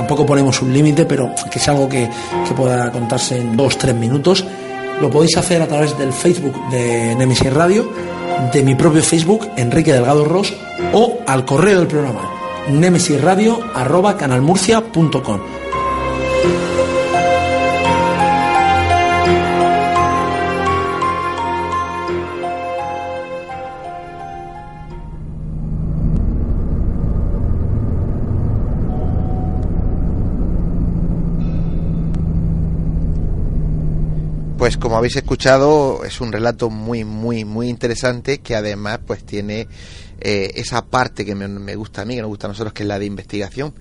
tampoco ponemos un límite, pero que sea algo que, que pueda contarse en dos, tres minutos. Lo podéis hacer a través del Facebook de Nemesis Radio, de mi propio Facebook, Enrique Delgado Ross, o al correo del programa, nemesisradio.canalmurcia.com. Pues como habéis escuchado, es un relato muy, muy, muy interesante que además pues tiene eh, esa parte que me, gusta a mí, que nos gusta a nosotros, que es la de investigación.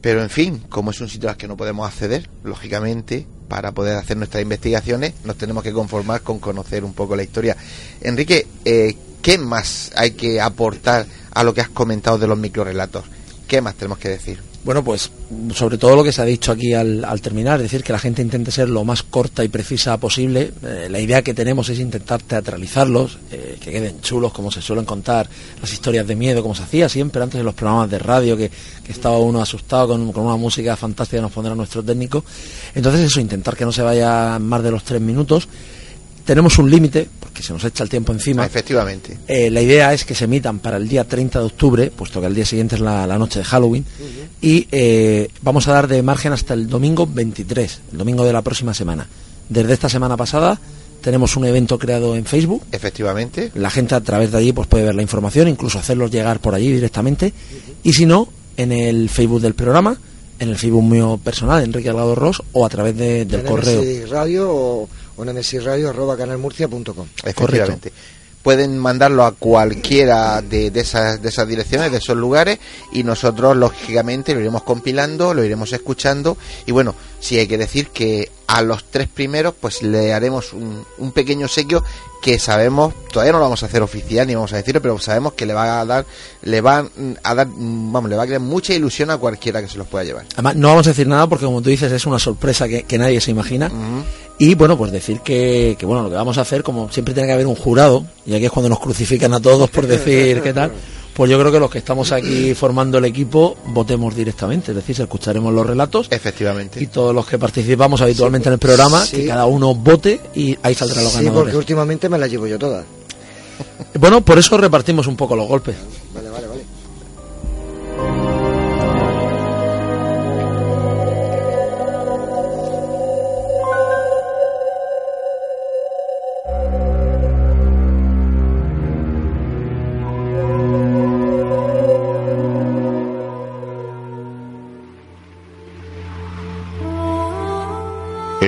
Pero en fin, como es un sitio al que no podemos acceder, lógicamente, para poder hacer nuestras investigaciones, nos tenemos que conformar con conocer un poco la historia. Enrique, eh, ¿qué más hay que aportar a lo que has comentado de los microrelatos? ¿Qué más tenemos que decir? Bueno, pues sobre todo lo que se ha dicho aquí al, terminar, es decir, que la gente intente ser lo más corta y precisa posible. Eh, la idea que tenemos es intentar teatralizarlos, eh, que queden chulos como se suelen contar las historias de miedo, como se hacía siempre antes en los programas de radio, que, que estaba uno asustado con, con una música fantástica que nos pondrá nuestro técnico. Entonces eso, intentar que no se vaya más de los tres minutos. Tenemos un límite, porque se nos echa el tiempo encima. Efectivamente. Eh, la idea es que se emitan para el día 30 de octubre, puesto que el día siguiente es la, la noche de Halloween, y eh, vamos a dar de margen hasta el domingo 23, el domingo de la próxima semana. Desde esta semana pasada tenemos un evento creado en Facebook. Efectivamente. La gente a través de allí pues puede ver la información, incluso hacerlos llegar por allí directamente. Y si no, en el Facebook del programa, en el Facebook mío personal, Enrique Algado Ross, o a través de- del correo. Radio o, o en msradio arroba canalmurcia.com. Efectivamente. Pueden mandarlo a cualquiera de, de esas, de esas direcciones, de esos lugares, y nosotros, lógicamente, lo iremos compilando, lo iremos escuchando. Y bueno, sí hay que decir que a los tres primeros, pues le haremos un, un pequeño sequio que sabemos, todavía no lo vamos a hacer oficial ni vamos a decirlo, pero sabemos que le va a dar, le va a dar, vamos, le va a crear mucha ilusión a cualquiera que se los pueda llevar. Además, no vamos a decir nada porque, como tú dices, es una sorpresa que, que nadie se imagina. Y bueno, pues decir que, que, bueno, lo que vamos a hacer, como siempre tiene que haber un jurado, y aquí es cuando nos crucifican a todos por decir qué tal, [laughs] pues yo creo que los que estamos aquí formando el equipo votemos directamente, es decir, escucharemos los relatos Efectivamente. y todos los que participamos habitualmente en el programa, sí. que cada uno vote y ahí saldrán los Sí, ganadores. porque últimamente me las llevo yo todas. Bueno, por eso repartimos un poco los golpes.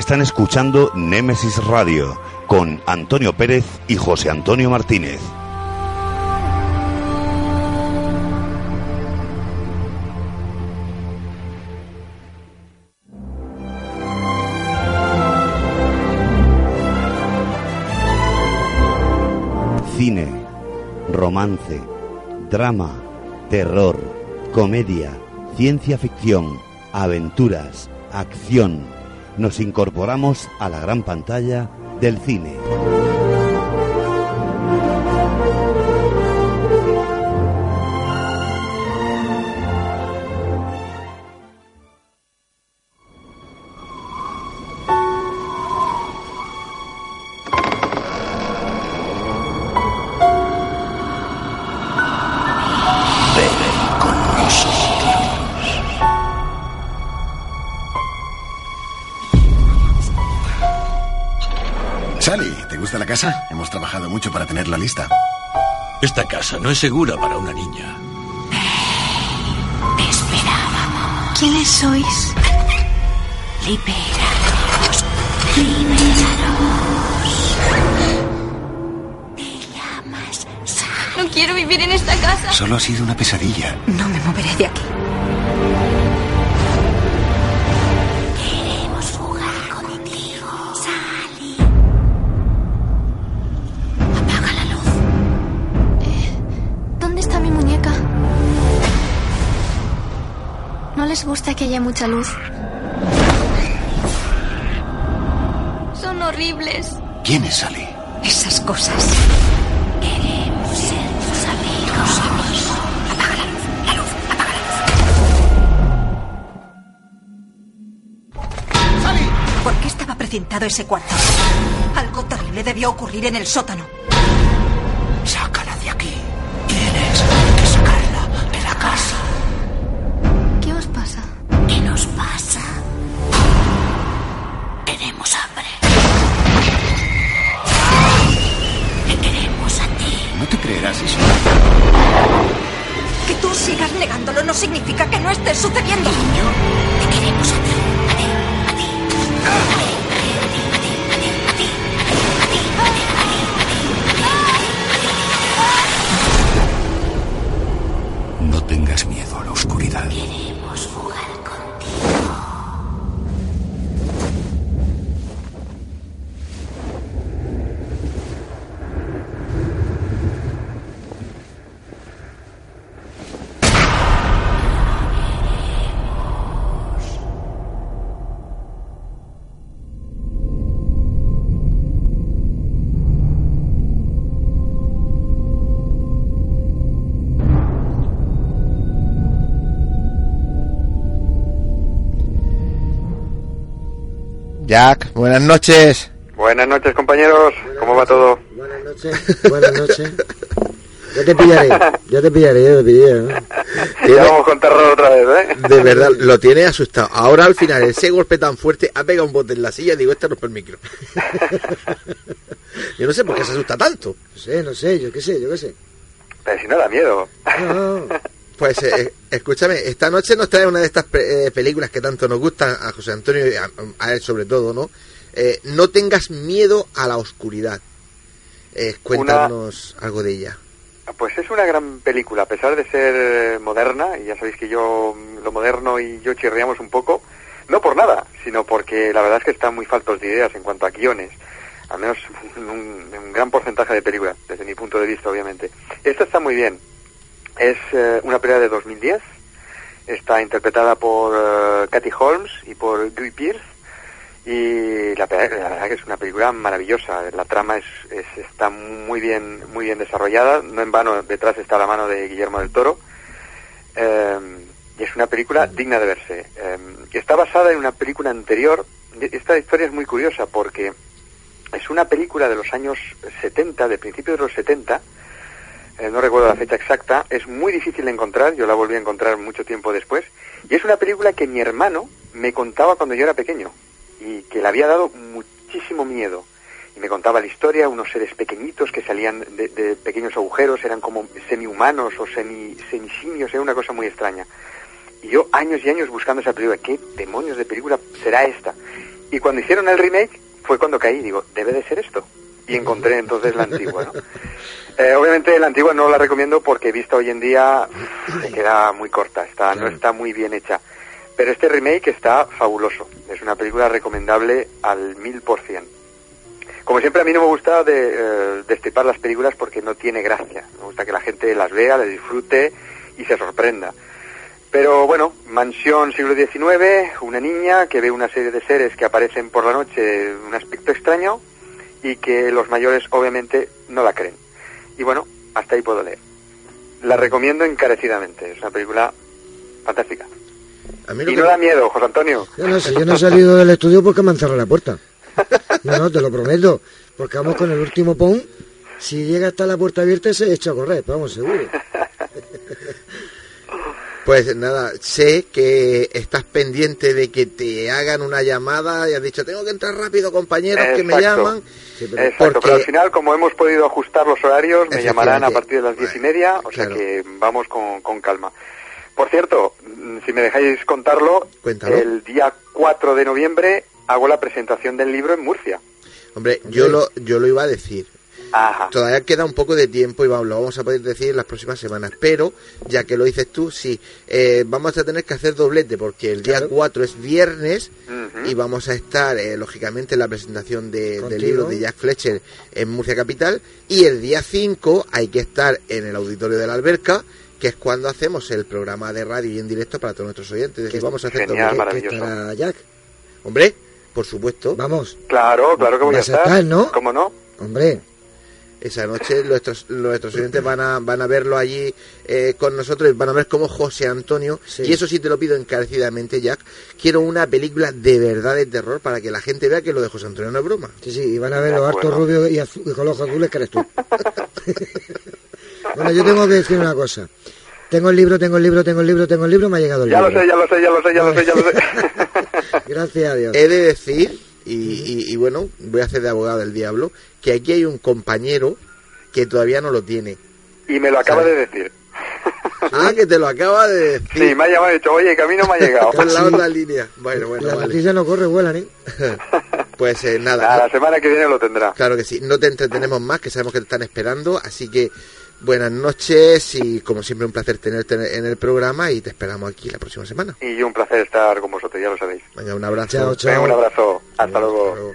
Están escuchando Némesis Radio con Antonio Pérez y José Antonio Martínez. Cine, romance, drama, terror, comedia, ciencia ficción, aventuras, acción. Nos incorporamos a la gran pantalla del cine. Sally, ¿te gusta la casa? Hemos trabajado mucho para tenerla lista. Esta casa no es segura para una niña. Te esperábamos. ¿Quiénes sois? Libéranos. Libéranos. Te llamas Sally. No quiero vivir en esta casa. Solo ha sido una pesadilla. No me moveré de aquí. Que haya mucha luz. Son horribles. ¿Quién es Sally? Esas cosas. Queremos ser tus amigos. Apaga la luz. La luz. Apaga la luz. ¿Por qué estaba precintado ese cuarto? Algo terrible debió ocurrir en el sótano. Buenas noches. Buenas noches, compañeros. ¿Cómo va todo? Buenas noches. Buenas noches. Yo te pillaré, yo te pillaré, yo te pillaré. ¿no? Ya vamos con terror otra vez, ¿eh? De verdad, lo tiene asustado. Ahora al final, ese golpe tan fuerte, ha pegado un bote en la silla y digo, este rompe el micro. Yo no sé por qué se asusta tanto. No sé, no sé, yo qué sé, yo qué sé. Pero si no da miedo. No, Pues eh, escúchame, esta noche nos trae una de estas pe- eh, películas que tanto nos gustan a José Antonio y a, a él sobre todo, ¿no? Eh, no tengas miedo a la oscuridad. Eh, cuéntanos algo de ella. Pues es una gran película, a pesar de ser moderna, y ya sabéis que yo, lo moderno y yo chirriamos un poco, no por nada, sino porque la verdad es que están muy faltos de ideas en cuanto a guiones, al menos [laughs] en un, un gran porcentaje de películas, desde mi punto de vista, obviamente. Esta está muy bien. Es eh, una película de 2010, está interpretada por eh, Kathy Holmes y por Guy Pearce, y la, la verdad que es una película maravillosa. La trama es, es- está muy bien muy bien desarrollada. No en vano detrás está la mano de Guillermo del Toro. Eh, y es una película digna de verse. Eh, está basada en una película anterior. Esta historia es muy curiosa porque es una película de los años 70 de principios de los 70 eh, no recuerdo la fecha exacta, es muy difícil de encontrar, yo la volví a encontrar mucho tiempo después, y es una película que mi hermano me contaba cuando yo era pequeño, y que le había dado muchísimo miedo. Y me contaba la historia, unos seres pequeñitos que salían de, de pequeños agujeros, eran como semi-humanos o semi, semi-simios, era una cosa muy extraña. Y yo años y años buscando esa película, ¿qué demonios de película será esta? Y cuando hicieron el remake fue cuando caí, digo, debe de ser esto. Y encontré entonces la antigua, ¿no? [laughs] Eh, obviamente la antigua no la recomiendo porque vista hoy en día se queda muy corta, está, no está muy bien hecha. Pero este remake está fabuloso, es una película recomendable al mil por cien. Como siempre a mí no me gusta de, eh, las películas porque no tiene gracia, me gusta que la gente las vea, las disfrute y se sorprenda. Pero bueno, mansión siglo XIX, una niña que ve una serie de seres que aparecen por la noche un aspecto extraño y que los mayores obviamente no la creen. Y bueno, hasta ahí puedo leer. La recomiendo encarecidamente, es una película fantástica. A mí lo Y que- no da miedo, José Antonio. Yo no sé, yo no he salido del estudio porque me han cerrado la puerta. No, no, te lo prometo. Porque vamos con el último pon. Si llega hasta la puerta abierta, se echa a correr, pero vamos, seguro. [laughs] Pues nada, sé que estás pendiente de que te hagan una llamada y has dicho, tengo que entrar rápido, compañeros, que me llaman. Exacto, porque- pero al final, como hemos podido ajustar los horarios, me llamarán a partir de las diez y media, o sea que vamos con, con calma. Por cierto, si me dejáis contarlo, Cuéntalo. el día 4 de noviembre hago la presentación del libro en Murcia. Hombre, yo lo, yo lo iba a decir. Ajá. Todavía queda un poco de tiempo y vamos, lo vamos a poder decir en las próximas semanas. Pero, ya que lo dices tú, sí, eh, vamos a tener que hacer doblete porque el día 4 es viernes y vamos a estar, eh, lógicamente, en la presentación de- del libro de Jack Fletcher en Murcia Capital. Y el día 5 hay que estar en el auditorio de la alberca que es cuando hacemos el programa de radio y en directo para todos nuestros oyentes. Es decir, vamos a hacer Genial, doblete. maravilloso. Estará Jack. Hombre, por supuesto. Vamos. Claro, claro que voy a estar. estar, ¿no? ¿Cómo no? Hombre, Esa noche [laughs] nuestros, nuestros oyentes van a, van a verlo allí eh, con nosotros y van a ver cómo José Antonio, Sí. y eso sí te lo pido encarecidamente, Jack, quiero una película de verdad de terror para que la gente vea que lo de José Antonio no es broma. sí, sí, y van a ver los hartos rubios y, azu- y con los ojos azules que eres tú. [laughs] bueno, yo tengo que decir una cosa. Tengo el libro, tengo el libro, tengo el libro, tengo el libro, me ha llegado el Ya lo libro. sé, ya lo sé, ya lo sé, ya lo sé, ya lo sé. [laughs] Gracias a Dios. He de decir, y, y- y bueno, voy a hacer de abogado del diablo, que aquí hay un compañero que todavía no lo tiene. Y me lo acaba de decir. [laughs] Ah, que te lo acaba de decir. Sí, me ha llamado y dicho, oye, que a mí no me ha llegado. [laughs] Con la otra línea. Bueno, bueno, Las vale. noticias no corren, vuelan, ¿eh? Pues eh, nada. Nada, la semana que viene lo tendrá. Claro que sí, no te entretenemos más, que sabemos que te están esperando, así que buenas noches y como siempre un placer tenerte en el programa y te esperamos aquí la próxima semana. Y un placer estar con vosotros, ya lo sabéis. Venga, un abrazo. Chao, chao. Venga, un abrazo. Hasta luego.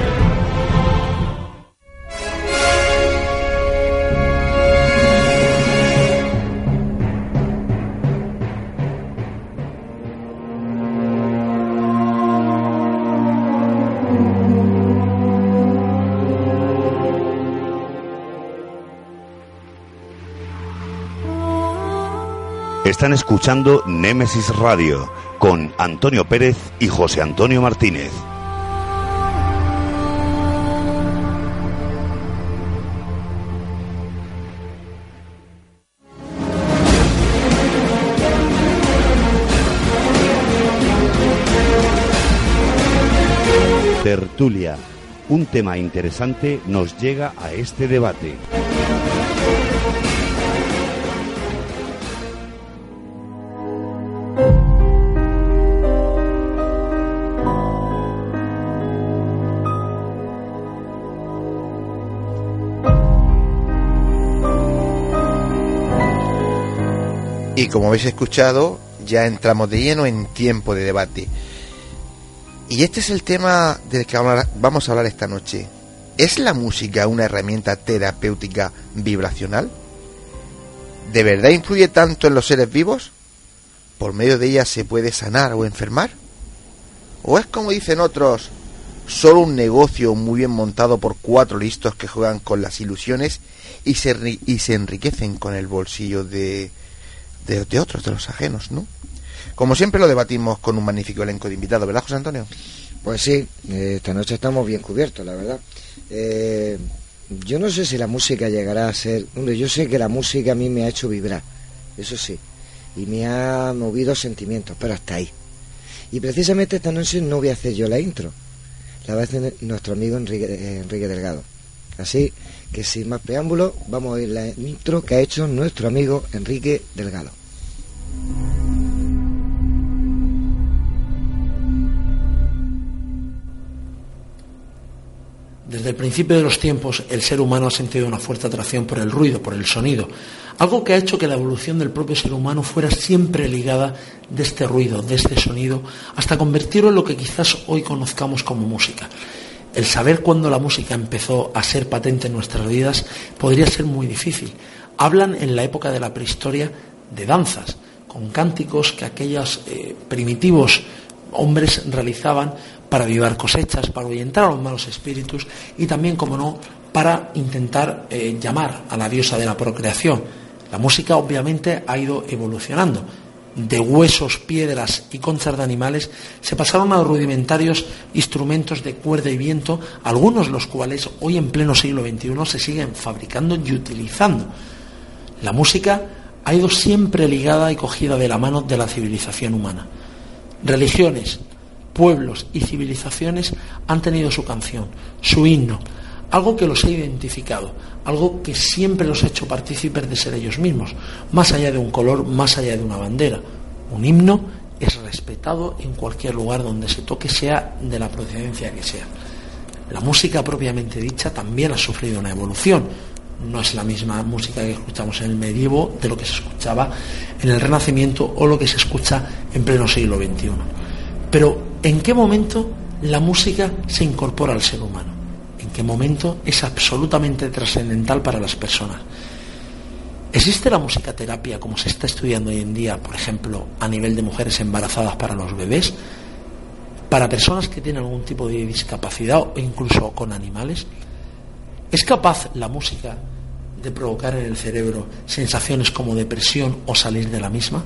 Están escuchando Némesis Radio con Antonio Pérez y José Antonio Martínez. Tertulia. Un tema interesante nos llega a este debate. Como habéis escuchado, ya entramos de lleno en tiempo de debate. Y este es el tema del que vamos a hablar esta noche. ¿Es la música una herramienta terapéutica vibracional? ¿De verdad influye tanto en los seres vivos? ¿Por medio de ella se puede sanar o enfermar? ¿O es como dicen otros, solo un negocio muy bien montado por cuatro listos que juegan con las ilusiones y se, y se enriquecen con el bolsillo de, de, de otros, de los ajenos, ¿no? Como siempre lo debatimos con un magnífico elenco de invitados, ¿verdad, José Antonio? Pues sí, eh, esta noche estamos bien cubiertos, la verdad. Eh, yo no sé si la música llegará a ser... Hombre, yo sé que la música a mí me ha hecho vibrar, eso sí, y me ha movido sentimientos, pero hasta ahí. Y precisamente esta noche no voy a hacer yo la intro, la va a hacer nuestro amigo Enrique, eh, Enrique Delgado. Así que sin más preámbulos, vamos a oír la intro que ha hecho nuestro amigo Enrique Delgado. Desde el principio de los tiempos, el ser humano ha sentido una fuerte atracción por el ruido, por el sonido, algo que ha hecho que la evolución del propio ser humano fuera siempre ligada de este ruido, de este sonido, hasta convertirlo en lo que quizás hoy conozcamos como música. El saber cuándo la música empezó a ser patente en nuestras vidas podría ser muy difícil. Hablan en la época de la prehistoria de danzas, con cánticos que aquellos eh, primitivos hombres realizaban para avivar cosechas, para ahuyentar a los malos espíritus y también, como no, para intentar eh, llamar a la diosa de la procreación. La música obviamente ha ido evolucionando. De huesos, piedras y conchas de animales se pasaron a rudimentarios instrumentos de cuerda y viento, algunos los cuales hoy en pleno siglo XXI se siguen fabricando y utilizando. La música ha ido siempre ligada y cogida de la mano de la civilización humana. Religiones, pueblos y civilizaciones han tenido su canción, su himno, algo que los ha identificado, algo que siempre los ha hecho partícipes de ser ellos mismos, más allá de un color, más allá de una bandera. Un himno es respetado en cualquier lugar donde se toque, sea de la procedencia que sea. La música propiamente dicha también ha sufrido una evolución. No es la misma música que escuchamos en el medievo de lo que se escuchaba en el Renacimiento o lo que se escucha en pleno siglo XXI. Pero ¿En qué momento la música se incorpora al ser humano? ¿En qué momento es absolutamente trascendental para las personas? ¿Existe la musicaterapia como se está estudiando hoy en día, por ejemplo, a nivel de mujeres embarazadas para los bebés? para personas que tienen algún tipo de discapacidad o incluso con animales? ¿Es capaz la música de provocar en el cerebro sensaciones como depresión o salir de la misma?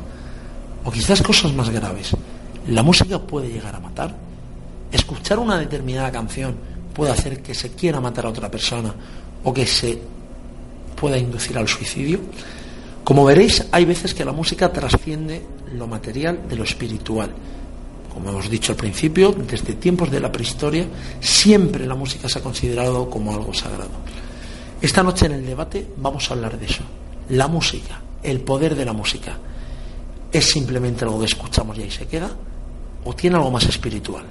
O quizás cosas más graves. ¿La música puede llegar a matar? ¿Escuchar una determinada canción puede hacer que se quiera matar a otra persona o que se pueda inducir al suicidio? Como veréis, hay veces que la música trasciende lo material de lo espiritual. Como hemos dicho al principio, desde tiempos de la prehistoria, siempre la música se ha considerado como algo sagrado. Esta noche en el debate vamos a hablar de eso. La música, el poder de la música. ¿Es simplemente algo que escuchamos y ahí se queda? ¿O tiene algo más espiritual?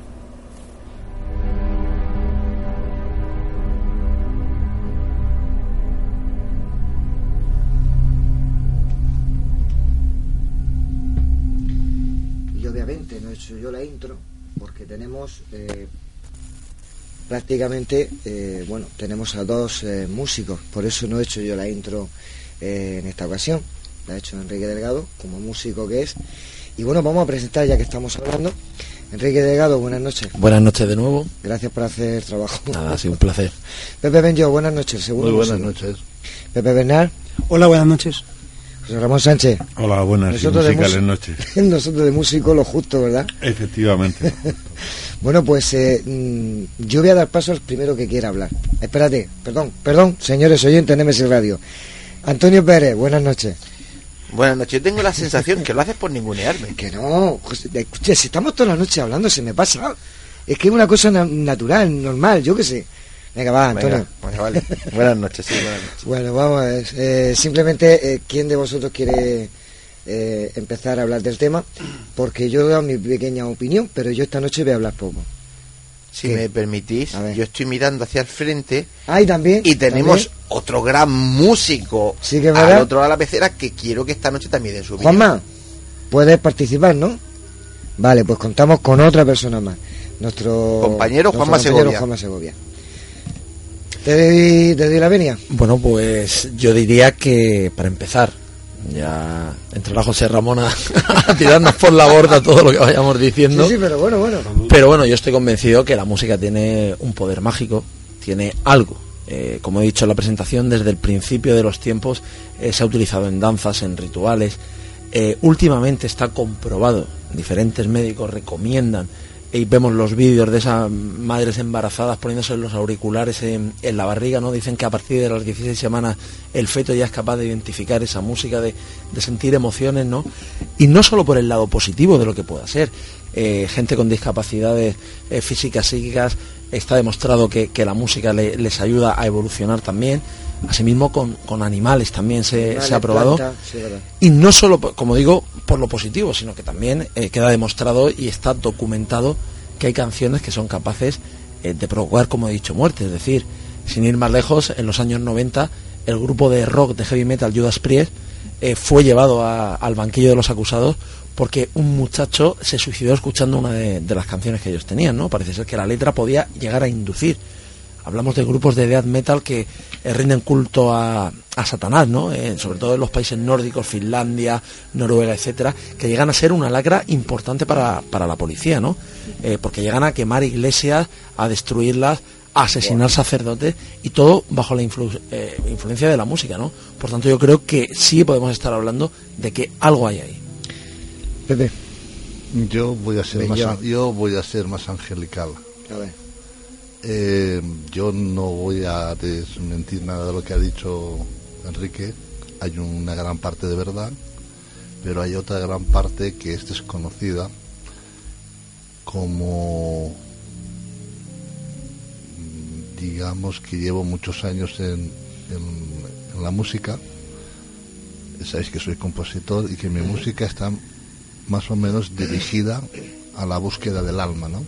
Yo la intro porque tenemos eh, prácticamente, eh, bueno, tenemos a dos eh, músicos, por eso no he hecho yo la intro eh, en esta ocasión. La ha hecho Enrique Delgado, como músico que es. Y bueno, vamos a presentar ya que estamos hablando. Enrique Delgado, buenas noches. Buenas noches de nuevo. Gracias por hacer trabajo. Nada, ha sido un placer. Pepe Benjo, buenas noches. Segundo Muy buenas músico. noches. Pepe Bernal. Hola, buenas noches. José Ramón Sánchez. Hola, buenas Nosotros musicales noches. [laughs] Nosotros de músico lo justo, ¿verdad? Efectivamente. [laughs] Bueno, pues eh, mm, yo voy a dar paso al primero que quiera hablar. Espérate, perdón, perdón, señores oyentes de Nemesis Radio. Antonio Pérez, buenas noches. Buenas noches. Yo tengo la sensación que lo haces por ningunearme. Que no, José, escucha, si estamos toda la noche hablando, se me pasa. Es que es una cosa na- natural, normal, yo qué sé. Venga, va, Antonio. Venga, bueno, vale. Buenas noches, sí, buenas noches. Bueno, vamos a ver. eh, simplemente, eh, ¿quién de vosotros quiere eh, empezar a hablar del tema? Porque yo he dado mi pequeña opinión, pero yo esta noche voy a hablar poco. Si ¿Qué? me permitís, yo estoy mirando hacia el frente Ay, también. y tenemos también. otro gran músico Sí que al otro lado de la pecera que quiero que esta noche también den su Juanma, puedes participar, ¿no? Vale, pues contamos con otra persona más. Nuestro Compañero nuestro Juanma compañero Segovia. Juanma Segovia. ¿Te doy, te doy la venia? Bueno, pues yo diría que para empezar, ya entrará José Ramón a, [laughs] a tirarnos por la borda todo lo que vayamos diciendo. Sí, sí, pero bueno, bueno. Pero bueno, yo estoy convencido que la música tiene un poder mágico, tiene algo. Eh, como he dicho en la presentación, desde el principio de los tiempos eh, se ha utilizado en danzas, en rituales. Eh, últimamente está comprobado, diferentes médicos recomiendan y vemos los vídeos de esas madres embarazadas poniéndose los auriculares en, la barriga, ¿no? Dicen que a partir de las 16 semanas el feto ya es capaz de identificar esa música, de, de sentir emociones, ¿no? Y no solo por el lado positivo de lo que pueda ser. Eh, gente con discapacidades eh, físicas, psíquicas, está demostrado que, que la música le- les ayuda a evolucionar también. Asimismo con, con animales también se, Animales, se ha probado. sí. Y no solo, como digo, por lo positivo, sino que también eh, queda demostrado y está documentado que hay canciones que son capaces de provocar, como he dicho, muerte. Es decir, sin ir más lejos, en los años 90, el grupo de rock de heavy metal Judas Priest eh, fue llevado a- al banquillo de los acusados porque un muchacho se suicidó escuchando una de, de las canciones que ellos tenían, ¿no? Parece ser que la letra podía llegar a inducir. Hablamos de grupos de death metal que eh, rinden culto a, a Satanás, ¿no? Eh, sobre todo en los países nórdicos, Finlandia, Noruega, etcétera, que llegan a ser una lacra importante para, para la policía, ¿no? Eh, porque llegan a quemar iglesias, a destruirlas, a asesinar sacerdotes y todo bajo la influ- eh, influencia de la música, ¿no? Por tanto, yo creo que sí podemos estar hablando de que algo hay ahí. Pepe. Yo voy a ser Ven, más, yo. voy a ser más angelical. A ver. Eh, yo no voy a desmentir nada de lo que ha dicho Enrique. Hay una gran parte de verdad, pero hay otra gran parte que es desconocida, como mm, digamos que llevo muchos años en, en- en la música. Sabéis que soy compositor y que mi música está más o menos dirigida a la búsqueda del alma, ¿no?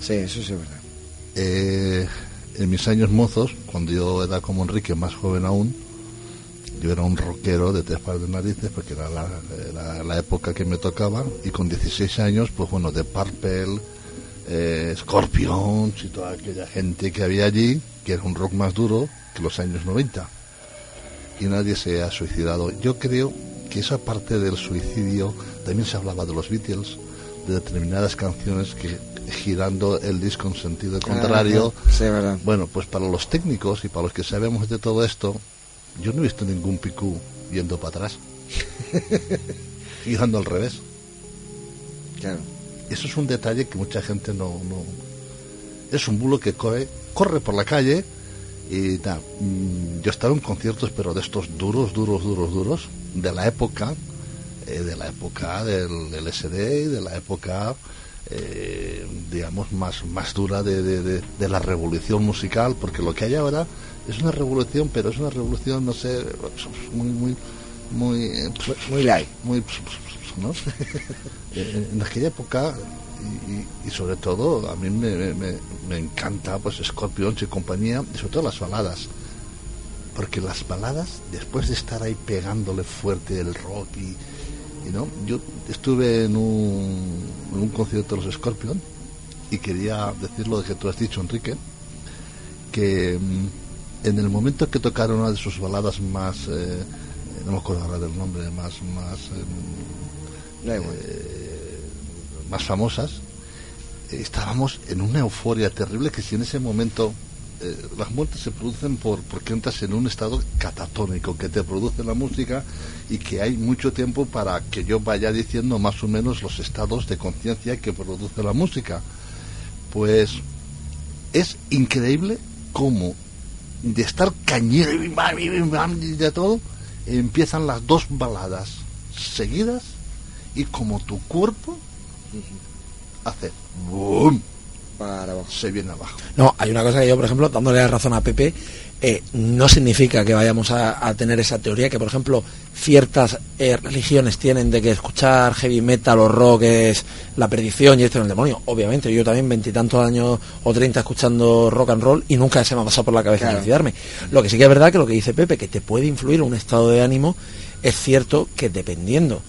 Sí, eso sí es verdad. Eh, en mis años mozos, cuando yo era como Enrique, más joven aún, yo era un rockero de tres pares de narices, porque era la, época que me tocaba, y con 16 años, pues bueno, de Purple, eh, Scorpions y toda aquella gente que había allí, que era un rock más duro que los años 90. Y nadie se ha suicidado. Yo creo que esa parte del suicidio, también se hablaba de los Beatles, de determinadas canciones que girando el disco en sentido contrario. Ajá, sí, verdad. Bueno, pues para los técnicos y para los que sabemos de todo esto, yo no he visto ningún picú yendo para atrás. [laughs] girando al revés. Claro. Eso es un detalle que mucha gente no... no... Es un bulo que corre, corre por la calle y tal. Mm, Yo he estado en conciertos, pero de estos duros, duros, duros, duros, de la época, eh, de la época del, del SD y de la época, eh, digamos, más, más dura de, de- de- de la revolución musical, porque lo que hay ahora es una revolución, pero es una revolución, no sé, muy, muy, muy, eh, muy light, muy, ¿no? [laughs] En aquella época y, y- y sobre todo a mí me, me- me- encanta pues Scorpions y compañía y sobre todo las baladas. Porque las baladas después de estar ahí pegándole fuerte el rock y, y no yo estuve en un, en un concierto de los Scorpions y quería decir lo que tú has dicho Enrique que mm, en el momento que tocaron una de sus baladas más eh, no me acuerdo ahora del nombre más más em, eh, más famosas estábamos en una euforia terrible que si en ese momento eh, las muertes se producen por porque entras en un estado catatónico que te produce la música y que hay mucho tiempo para que yo vaya diciendo más o menos los estados de conciencia que produce la música. Pues es increíble cómo de estar cañero y de todo empiezan las dos baladas seguidas y como tu cuerpo hace boom para abajo. se viene abajo No, hay una cosa que yo, por ejemplo, dándole la razón a Pepe, eh, no significa que vayamos a, a tener esa teoría que, por ejemplo, ciertas eh, religiones tienen de que escuchar heavy metal o rock es la perdición y esto es el demonio. Obviamente, yo también veintitantos años o treinta escuchando rock and roll y nunca se me ha pasado por la cabeza Claro. suicidarme. Lo que sí que es verdad que lo que dice Pepe, que te puede influir un estado de ánimo, es cierto que dependiendo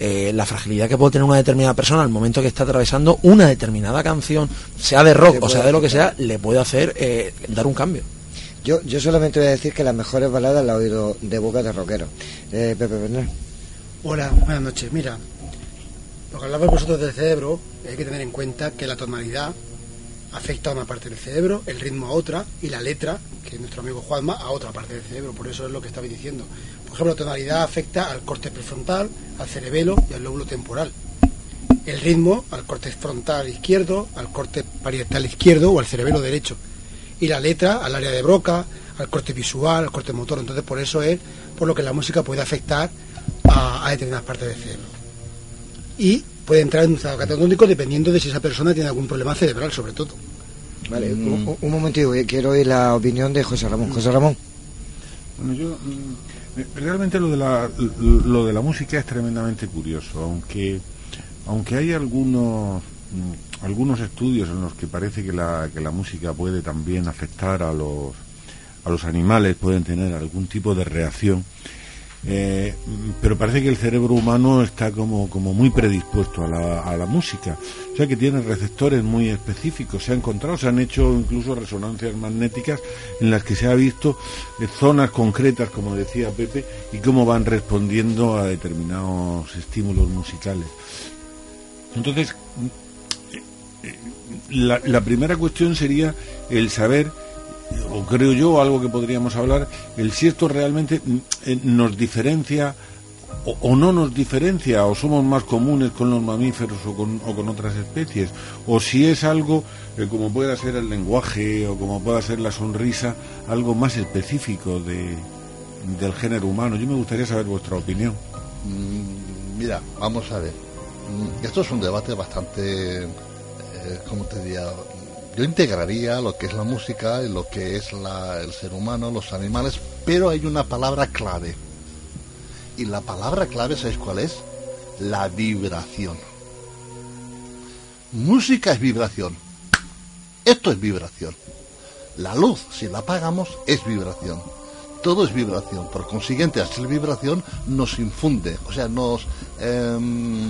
eh, la fragilidad que puede tener una determinada persona al momento que está atravesando una determinada canción, sea de rock o sea de lo que sea, le puede hacer eh, dar un cambio. Yo, yo solamente voy a decir que las mejores baladas las he oído de boca de rockero. Eh, Pepe Bernal. Hola, buenas noches. Mira, lo que hablabais vosotros del cerebro, hay que tener en cuenta que la tonalidad afecta a una parte del cerebro, el ritmo a otra y la letra, que es nuestro amigo Juanma, a otra parte del cerebro. Por eso es lo que estabais diciendo. Por ejemplo, la tonalidad afecta al corte prefrontal, al cerebelo y al lóbulo temporal. El ritmo al corte frontal izquierdo, al corte parietal izquierdo o al cerebelo derecho. Y la letra al área de broca, al corte visual, al corte motor. Entonces, por eso es por lo que la música puede afectar a, a determinadas partes del cerebro. Y puede entrar en un estado catatónico dependiendo de si esa persona tiene algún problema cerebral, sobre todo. Vale, un, un momentito, eh, quiero oír la opinión de José Ramón. José Ramón. Bueno, yo mm, realmente lo de la lo de la música es tremendamente curioso, aunque aunque hay algunos mm, algunos estudios en los que parece que la que la música puede también afectar a los a los animales, pueden tener algún tipo de reacción. Eh, pero parece que el cerebro humano está como, como muy predispuesto a la, a la música. O sea que tiene receptores muy específicos. Se ha encontrado, se han hecho incluso resonancias magnéticas en las que se ha visto eh, zonas concretas, como decía Pepe, y cómo van respondiendo a determinados estímulos musicales. Entonces, la, la primera cuestión sería el saber, o creo yo, algo que podríamos hablar, el si esto realmente mm, eh, nos diferencia o, no nos diferencia, o somos más comunes con los mamíferos o con, o con otras especies, o si es algo eh, como pueda ser el lenguaje o como pueda ser la sonrisa, algo más específico de, del género humano. Yo me gustaría saber vuestra opinión. Mm, mira vamos a ver Mm, esto es un debate bastante eh, ¿cómo te diría? Yo integraría lo que es la música y lo que es la- el ser humano los animales pero hay una palabra clave. Y la palabra clave ¿sabéis cuál es? la vibración. Música es vibración. Esto es vibración. La luz si la apagamos es vibración. Todo es vibración. Por consiguiente al ser vibración nos infunde o sea nos em,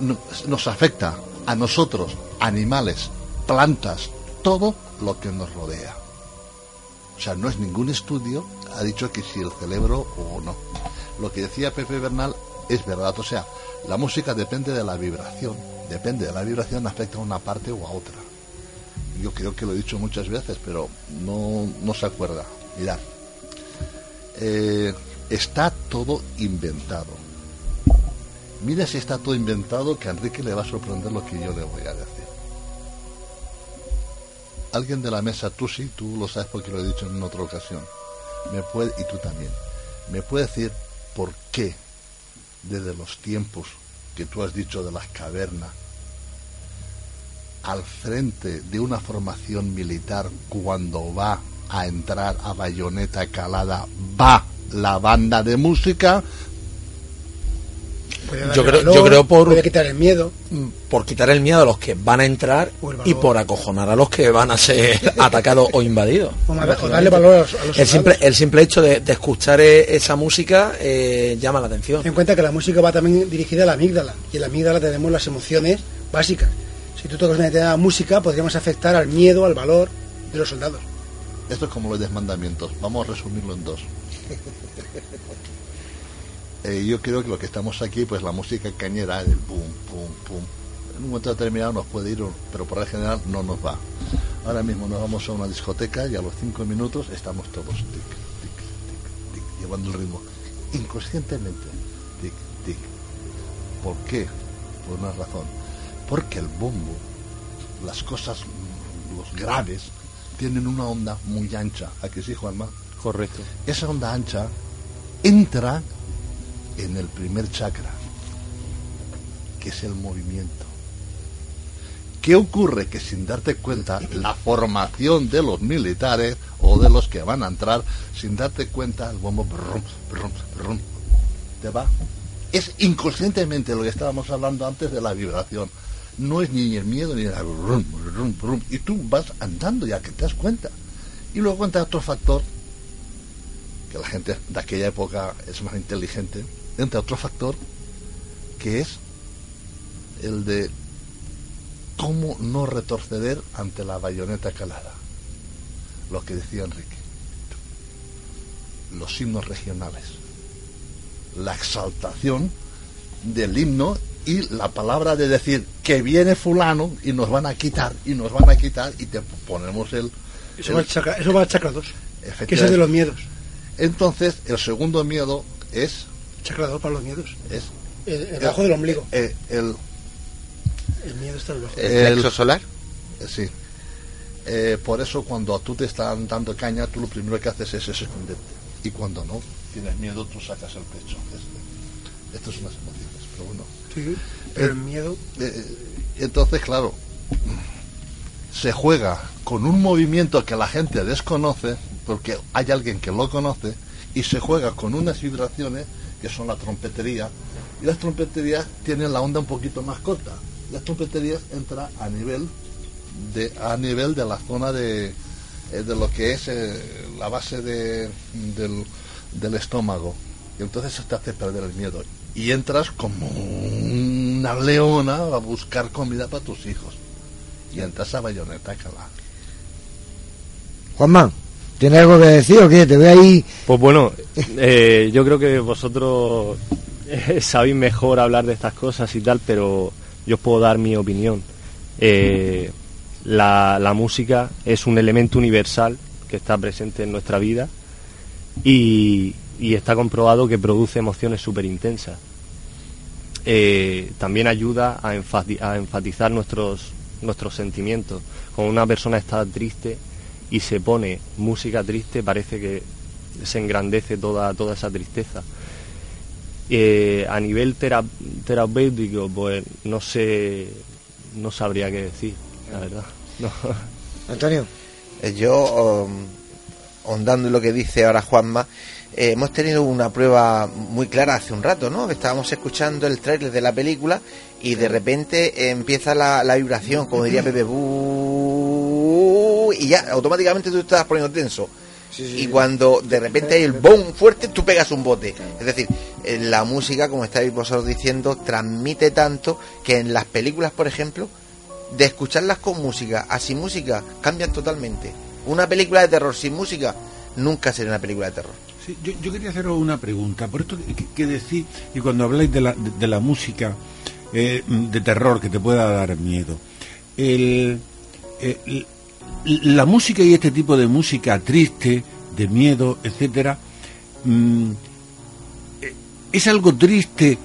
no- nos afecta a nosotros animales plantas todo lo que nos rodea o sea no es ningún estudio ha dicho que si el cerebro o no lo que decía Pepe Bernal es verdad. O sea, la música depende de la vibración. Depende de la vibración, afecta a una parte o a otra. Yo creo que lo he dicho muchas veces, pero no, no se acuerda. Mirad, eh, está todo inventado. Mira si está todo inventado, que a Enrique le va a sorprender lo que yo le voy a decir. Alguien de la mesa, tú sí, tú lo sabes porque lo he dicho en otra ocasión. Me puede, y tú también, me puede decir por qué desde los tiempos que tú has dicho de las cavernas, al frente de una formación militar cuando va a entrar a bayoneta calada, va la banda de música. Puede darle Yo creo, valor, yo creo por, Puede quitar el miedo. por quitar el miedo a los que van a entrar y por acojonar a los que van a ser [laughs] atacados o invadidos. O darle valor a los, a los El simple, soldados. el simple hecho de, de escuchar eh, esa música eh, llama la atención. Ten en cuenta que la música va también dirigida a la amígdala. Y en la amígdala tenemos las emociones básicas. Si tú tocas una determinada música, podríamos afectar al miedo, al valor de los soldados. Esto es como los desmandamientos. Vamos a resumirlo en dos. [laughs] Eh, yo creo que lo que estamos aquí, pues la música cañera, el pum, pum, pum. En un momento determinado nos puede ir, pero por el general no nos va. Ahora mismo nos vamos a una discoteca y a los cinco minutos estamos todos tic, tic, tic, tic, llevando el ritmo. Inconscientemente. Tic, tic. ¿Por qué? Por una razón. Porque el bombo, las cosas, los graves, tienen una onda muy ancha. ¿A que sí, Juanma? Correcto. Esa onda ancha entra en el primer chakra, que es el movimiento. ¿Qué ocurre? Que sin darte cuenta, la formación de los militares o de los que van a entrar, sin darte cuenta, el bombo te va. Es inconscientemente lo que estábamos hablando antes de la vibración. No es ni el miedo ni el brum, brum. Y tú vas andando ya que te das cuenta. Y luego entra otro factor que la gente de aquella época es más inteligente, entra otro factor que es el de cómo no retroceder ante la bayoneta calada. Lo que decía Enrique. Los himnos regionales. La exaltación del himno y la palabra de decir que viene fulano y nos van a quitar y nos van a quitar y te ponemos el... Eso, el- va, chakra, eso va chakra 2, que es de los miedos. Entonces, el segundo miedo es... 2 para los miedos. es El, el bajo del ombligo. eh, el, El miedo está debajo. ¿El solar? eh, sí. Eh, por eso cuando tú te están dando caña, tú lo primero que haces es esconderte. Y cuando no tienes miedo, tú sacas el pecho. Es- esto es unas emociones, pero bueno. Sí, pero el Eh, miedo. Eh, entonces, claro, se juega con un movimiento que la gente desconoce, porque hay alguien que lo conoce, y se juega con unas vibraciones que son la trompetería, y las trompeterías tienen la onda un poquito más corta. Las trompeterías entran a nivel de a nivel de la zona de, eh, de lo que es eh, la base de, del, del estómago. Y entonces eso te hace perder el miedo. Y entras como una leona a buscar comida para tus hijos. Y entras a bayoneta calada. Juanma, ¿tienes algo que decir o qué? Te veo ahí. Pues bueno, eh, yo creo que vosotros eh, sabéis mejor hablar de estas cosas y tal, pero yo os puedo dar mi opinión. Eh, la, música es un elemento universal que está presente en nuestra vida y, está comprobado que produce emociones súper intensas. También ayuda a, a enfatizar nuestros, nuestros sentimientos. Cuando una persona está triste y se pone música triste, parece que se engrandece toda, toda esa tristeza. Eh, a nivel tera- terapéutico, pues no sé, no sabría qué decir, la verdad. [laughs] No. Antonio. Eh, Yo, um, ondando en lo que dice ahora Juanma, eh, hemos tenido una prueba muy clara hace un rato, ¿no? Estábamos escuchando el tráiler de la película y de repente empieza la, la vibración, como diría Pepe, Y ya automáticamente tú estás poniendo tenso. y cuando de repente hay el boom fuerte, tú pegas un bote. Es decir, eh, la música, como estáis vosotros diciendo, transmite tanto que en las películas, por ejemplo, de escucharlas con música a sin música cambian totalmente. Una película de terror sin música nunca sería una película de terror. Sí, yo, yo quería haceros una pregunta. Por esto que, que decís, y cuando habláis de la, de, de la música eh, de terror que te pueda dar miedo, el, el- la música y este tipo de música triste, de miedo, etcétera, mm, eh, ¿es algo triste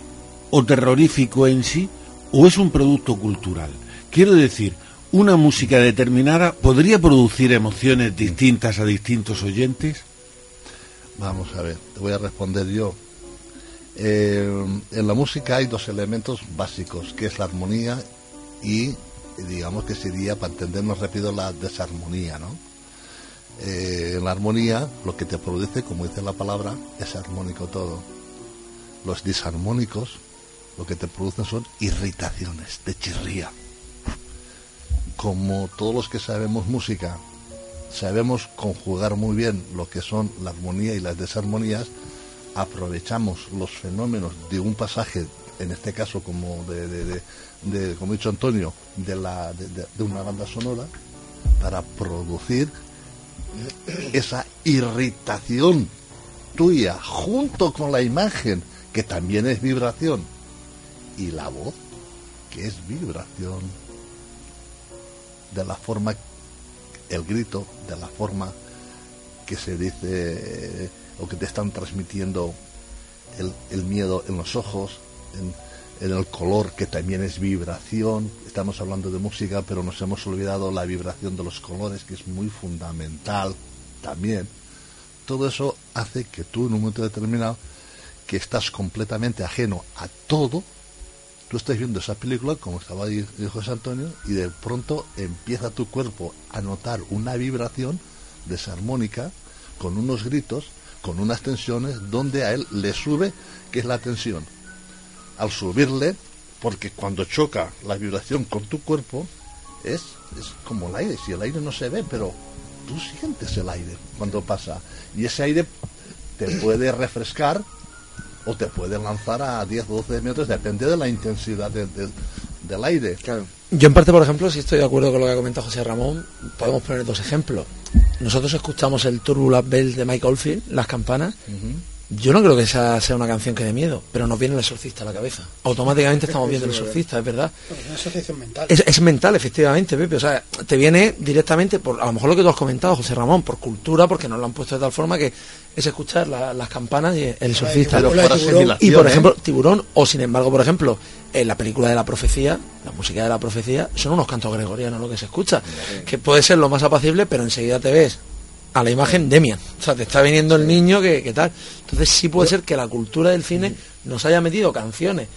o terrorífico en sí o es un producto cultural? Quiero decir, una música determinada podría producir emociones distintas a distintos oyentes. Vamos a ver, te voy a responder yo. Eh, en la música hay dos elementos básicos, que es la armonía y, digamos que sería, para entendernos rápido, la desarmonía, ¿no? Eh, la armonía, lo que te produce, como dice la palabra, es armónico todo. Los disarmónicos, lo que te producen son irritaciones, te chirría. Como todos los que sabemos música, sabemos conjugar muy bien lo que son la armonía y las desarmonías, aprovechamos los fenómenos de un pasaje, en este caso como de- de- como ha dicho Antonio, de, la, de, una banda sonora, para producir esa irritación tuya junto con la imagen, que también es vibración, y la voz, que es vibración, de la forma, el grito, de la forma que se dice, eh, o que te están transmitiendo el, el miedo en los ojos, en el color, que también es vibración. Estamos hablando de música, pero nos hemos olvidado la vibración de los colores, que es muy fundamental también. Todo eso hace que tú en un momento determinado, que estás completamente ajeno a todo, tú estás viendo esa película, como estaba ahí José Antonio, y de pronto empieza tu cuerpo a notar una vibración desarmónica, con unos gritos, con unas tensiones, donde a él le sube, que es la tensión. Al subirle, porque cuando choca la vibración con tu cuerpo, es, es como el aire, si el aire no se ve, pero tú sientes el aire cuando pasa. Y ese aire te puede refrescar o te puede lanzar a 10 o 12 metros, depende de la intensidad de- de- del aire. Claro. Yo en parte, por ejemplo, si estoy de acuerdo con lo que ha comentado José Ramón, podemos poner dos ejemplos. Nosotros escuchamos el Turbulent Bell de Mike Oldfield, las campanas. Yo no creo que esa sea una canción que dé miedo, pero nos viene el exorcista a la cabeza. Automáticamente estamos viendo el exorcista, es verdad. Es una asociación mental. Es, es mental, efectivamente, Pepe. O sea, te viene directamente por, a lo mejor lo que tú has comentado, José Ramón, por cultura, porque nos lo han puesto de tal forma que es escuchar la- las campanas y el exorcista. Y por asimilación, ejemplo, ¿eh? Tiburón, o sin embargo, por ejemplo, en la película de la profecía, la música de la profecía, son unos cantos gregorianos lo que se escucha. Que puede ser lo más apacible, pero enseguida te ves a la imagen Demian. O sea, te está viniendo el niño que, que tal. Entonces sí puede ser que la cultura del cine nos haya metido canciones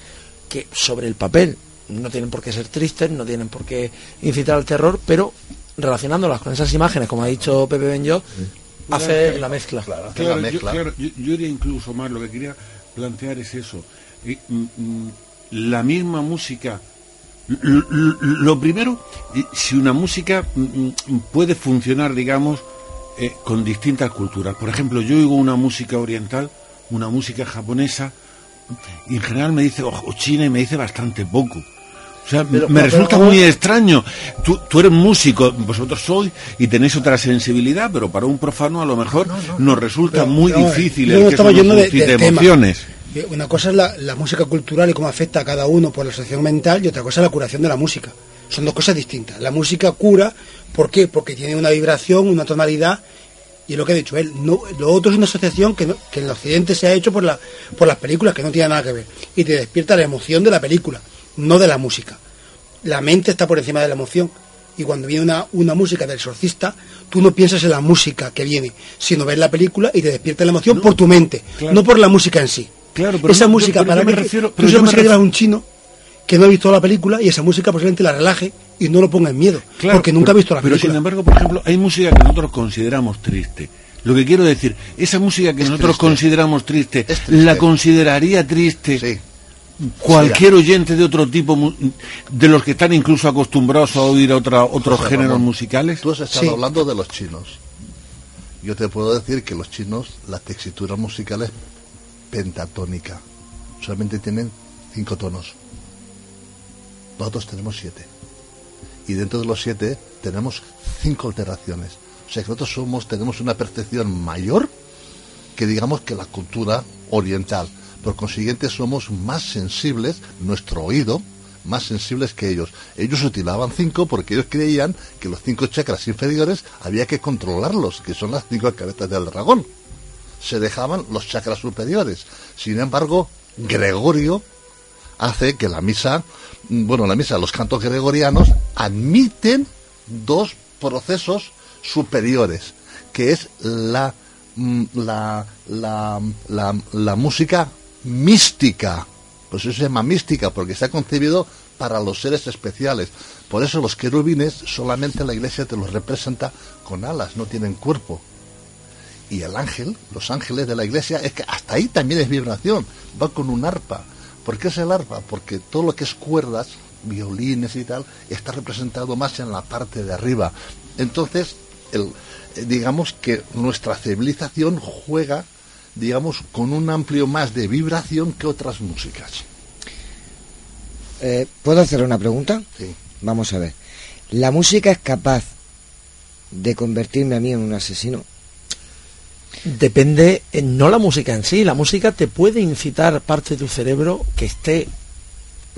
que sobre el papel no tienen por qué ser tristes, no tienen por qué incitar al terror, pero relacionándolas con esas imágenes, como ha dicho Pepe Benjo, hace la mezcla. Claro, yo, claro, yo- yo iría incluso más, lo que quería plantear es eso. Eh, mm, mm, la misma música. Lo primero, eh, si una música mm, puede funcionar, digamos, eh, con distintas culturas. Por ejemplo, yo oigo una música oriental, una música japonesa, y en general me dice, o china, y me dice bastante poco. O sea, Pero- me pero- resulta pero- muy extraño. Tú, tú eres músico, vosotros sois y tenéis otra sensibilidad, pero para un profano a lo mejor nos resulta muy pero, difícil el que eso nos de- emociones. Eh, Una cosa es la, la música cultural y cómo afecta a cada uno por la asociación mental y otra cosa es la curación de la música. Son dos cosas distintas. La música cura, ¿por qué? Porque tiene una vibración, una tonalidad y es lo que ha dicho él. No, lo otro es una asociación que, no- que en el occidente se ha hecho por, la, por las películas, que no tiene nada que ver. Y te despierta la emoción de la película, no de la música. La mente está por encima de la emoción. Y cuando viene una, una música del exorcista, tú no piensas en la música que viene, sino ves la película y te despierta la emoción por tu mente, claro. no por la música en sí. Claro, pero esa no, música, pero para yo me mí, refiero- tú pero yo me refiero- un chino que no ha visto la película y esa música posiblemente la relaje y no lo ponga en miedo, Claro, porque nunca pero- ha visto la Pero película. sin embargo, por ejemplo, hay música que nosotros consideramos triste. Lo que quiero decir, esa música que nosotros triste. consideramos triste, triste. la consideraría triste cualquier oyente de otro tipo, de los que están incluso acostumbrados a oír otra, otros José géneros Ramón, musicales. Tú has estado hablando de los chinos. Yo te puedo decir que los chinos, la textura musical es pentatónica. Solamente tienen cinco tonos. Nosotros tenemos siete. Y dentro de los siete tenemos cinco alteraciones. O sea que nosotros somos, tenemos una percepción mayor que digamos que la cultura oriental. Por consiguiente somos más sensibles, nuestro oído, más sensibles que ellos. Ellos utilizaban cinco porque ellos creían que los cinco chakras inferiores había que controlarlos, que son las cinco cabezas del dragón. Se dejaban los chakras superiores. Sin embargo, Gregorio hace que la misa, bueno, la misa, los cantos gregorianos admiten dos procesos superiores, que es la, mm, la, la, la, la música mística. Pues eso se llama mística, porque está concebido para los seres especiales. Por eso los querubines solamente la iglesia te los representa con alas, no tienen cuerpo. Y el ángel, los ángeles de la iglesia, es que hasta ahí también es vibración, va con un arpa. ¿Por qué es el arpa? Porque todo lo que es cuerdas, violines y tal, está representado más en la parte de arriba. Entonces, el, eh, digamos que nuestra civilización juega, digamos, con un amplio más de vibración que otras músicas. Eh, ¿Puedo hacer una pregunta? Sí. Vamos a ver. ¿La música es capaz de convertirme a mí en un asesino? Depende, eh, no la música en sí, la música te puede incitar parte de tu cerebro que esté,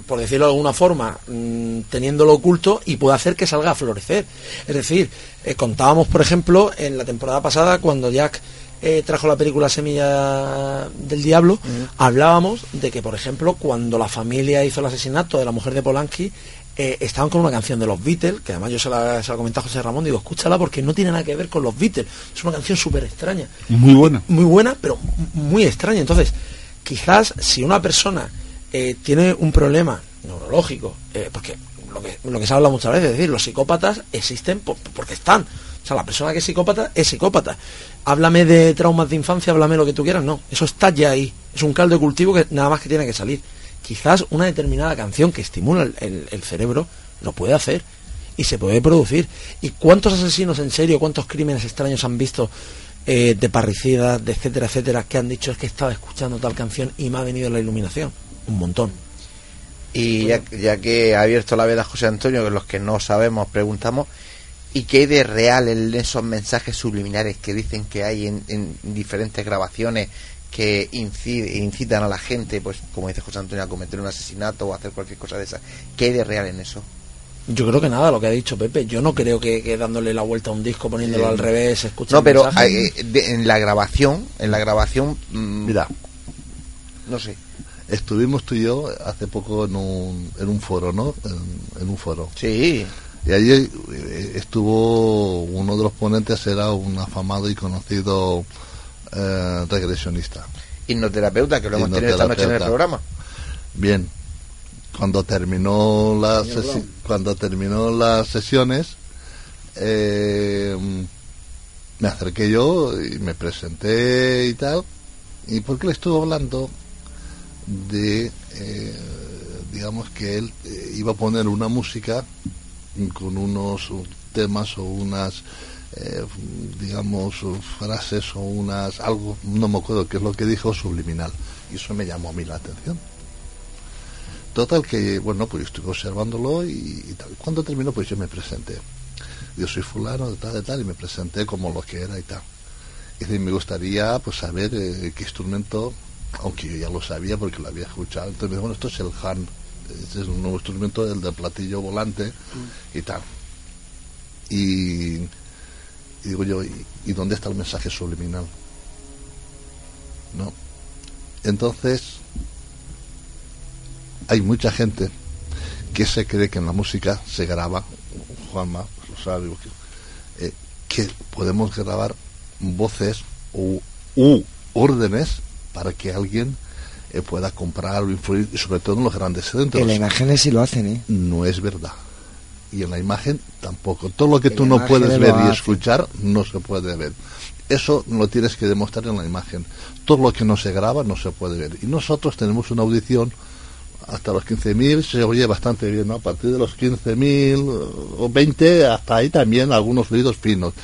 por decirlo de alguna forma, mm, teniéndolo oculto y puede hacer que salga a florecer. Es decir, eh, contábamos, por ejemplo, en la temporada pasada, cuando Jack eh, trajo la película Semilla del Diablo, hablábamos de que, por ejemplo, cuando la familia hizo el asesinato de la mujer de Polanski, eh, estaban con una canción de los Beatles, que además yo se la, se la comenté a José Ramón, digo, escúchala porque no tiene nada que ver con los Beatles. Es una canción súper extraña. Muy buena. Muy buena, pero muy extraña. Entonces, quizás si una persona eh, tiene un problema neurológico, eh, porque lo que, lo que se habla muchas veces, es decir, los psicópatas existen por- porque están. O sea, la persona que es psicópata es psicópata. Háblame de traumas de infancia, háblame lo que tú quieras, no. Eso está ya ahí. Es un caldo de cultivo que nada más que tiene que salir. Quizás una determinada canción que estimula el, cerebro lo puede hacer y se puede producir. ¿Y cuántos asesinos en serio, cuántos crímenes extraños han visto eh, de parricidas, de etcétera, etcétera, que han dicho es que estaba escuchando tal canción y me ha venido la iluminación? Un montón. Y ya, ya que ha abierto la veda José Antonio, que los que no sabemos preguntamos, ¿y qué hay de real en esos mensajes subliminares que dicen que hay en diferentes grabaciones que incide- incitan a la gente, pues como dice José Antonio, a cometer un asesinato o a hacer cualquier cosa de esa? ¿Qué hay de real en eso? Yo creo que nada, lo que ha dicho Pepe. Yo no creo que, que dándole la vuelta a un disco, poniéndolo Eh, al revés, escuchando No, pero eh, de- en la grabación, en la grabación, mm, Mira, no sé. estuvimos tú y yo hace poco en un, en un foro, ¿no? En, en un foro. Sí. Y allí eh, estuvo uno de los ponentes, era un afamado y conocido eh, regresionista. Hipnoterapeuta, que lo hemos tenido esta noche en el programa. Bien, cuando terminó las cuando terminó las sesiones, eh, me acerqué yo y me presenté y tal. ¿Y por qué le estuve hablando de, eh, digamos que él eh, iba a poner una música con unos temas o unas, eh, digamos, frases o unas, algo, no me acuerdo qué es lo que dijo, subliminal. Y eso me llamó a mí la atención. Total que, bueno, pues yo estuve observándolo y, tal. Cuando terminó, pues yo me presenté. Yo soy fulano de tal, de tal, y me presenté como lo que era y tal. Y me gustaría, pues, saber eh, qué instrumento, aunque yo ya lo sabía porque lo había escuchado. Entonces bueno, esto es el Han. Este es un nuevo instrumento, el de platillo volante y tal. Y, y digo yo, ¿y, y dónde está el mensaje subliminal? ¿No? Entonces, hay mucha gente que se cree que en la música se graba, Juanma pues lo sabe, que, eh, que podemos grabar voces u, u órdenes para que alguien eh, pueda comprar o influir, y sobre todo en los grandes centros. En imágenes sí lo hacen, ¿eh? No es verdad. Y en la imagen tampoco. Todo lo que En tú no puedes ver y escuchar no se puede ver. Eso lo tienes que demostrar en la imagen. Todo lo que no se graba no se puede ver. Y nosotros tenemos una audición hasta los 15.000 se oye bastante bien, ¿no? A partir de los 15.000 o 20 hasta ahí también algunos ruidos finos.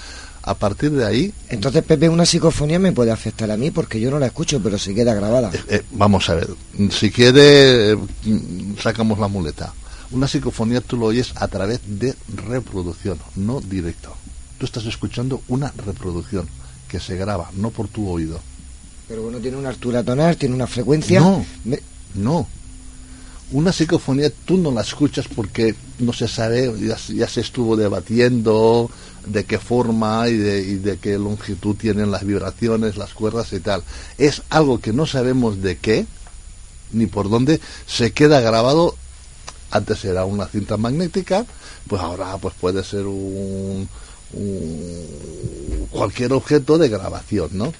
A partir de ahí, Entonces, Pepe, una psicofonía me puede afectar a mí porque yo no la escucho, pero se queda grabada. eh, vamos a ver, si quiere, eh, mm, sacamos la muleta. Una psicofonía tú lo oyes a través de reproducción, no directo. Tú estás escuchando una reproducción que se graba, no por tu oído. Pero bueno, tiene una altura tonal, tiene una frecuencia. No, no. Una psicofonía tú no la escuchas porque no se sabe, ya, ya se estuvo debatiendo de qué forma y de, y de qué longitud tienen las vibraciones, las cuerdas y tal. Es algo que no sabemos de qué ni por dónde se queda grabado. Antes era una cinta magnética, pues ahora pues puede ser un, un- cualquier objeto de grabación, ¿no?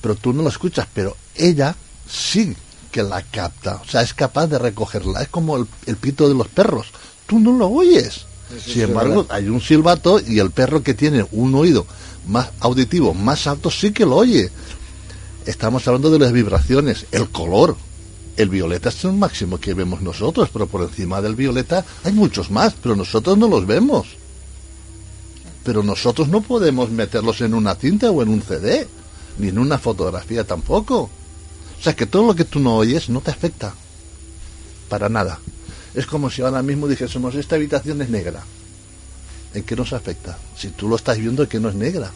Pero tú no lo escuchas, pero ella sí que la capta, o sea, es capaz de recogerla, es como el, el pito de los perros, tú no lo oyes. sí, Sin embargo, verdad. hay un silbato y el perro que tiene un oído más auditivo, más alto, sí que lo oye. Estamos hablando de las vibraciones, el color. El violeta es el máximo que vemos nosotros, pero por encima del violeta hay muchos más, pero nosotros no los vemos. Pero nosotros no podemos meterlos en una cinta o en un CD, ni en una fotografía tampoco. O sea que todo lo que tú no oyes no te afecta. Para nada. Es como si ahora mismo dijésemos, esta habitación es negra. ¿En qué nos afecta? Si tú lo estás viendo que no es negra.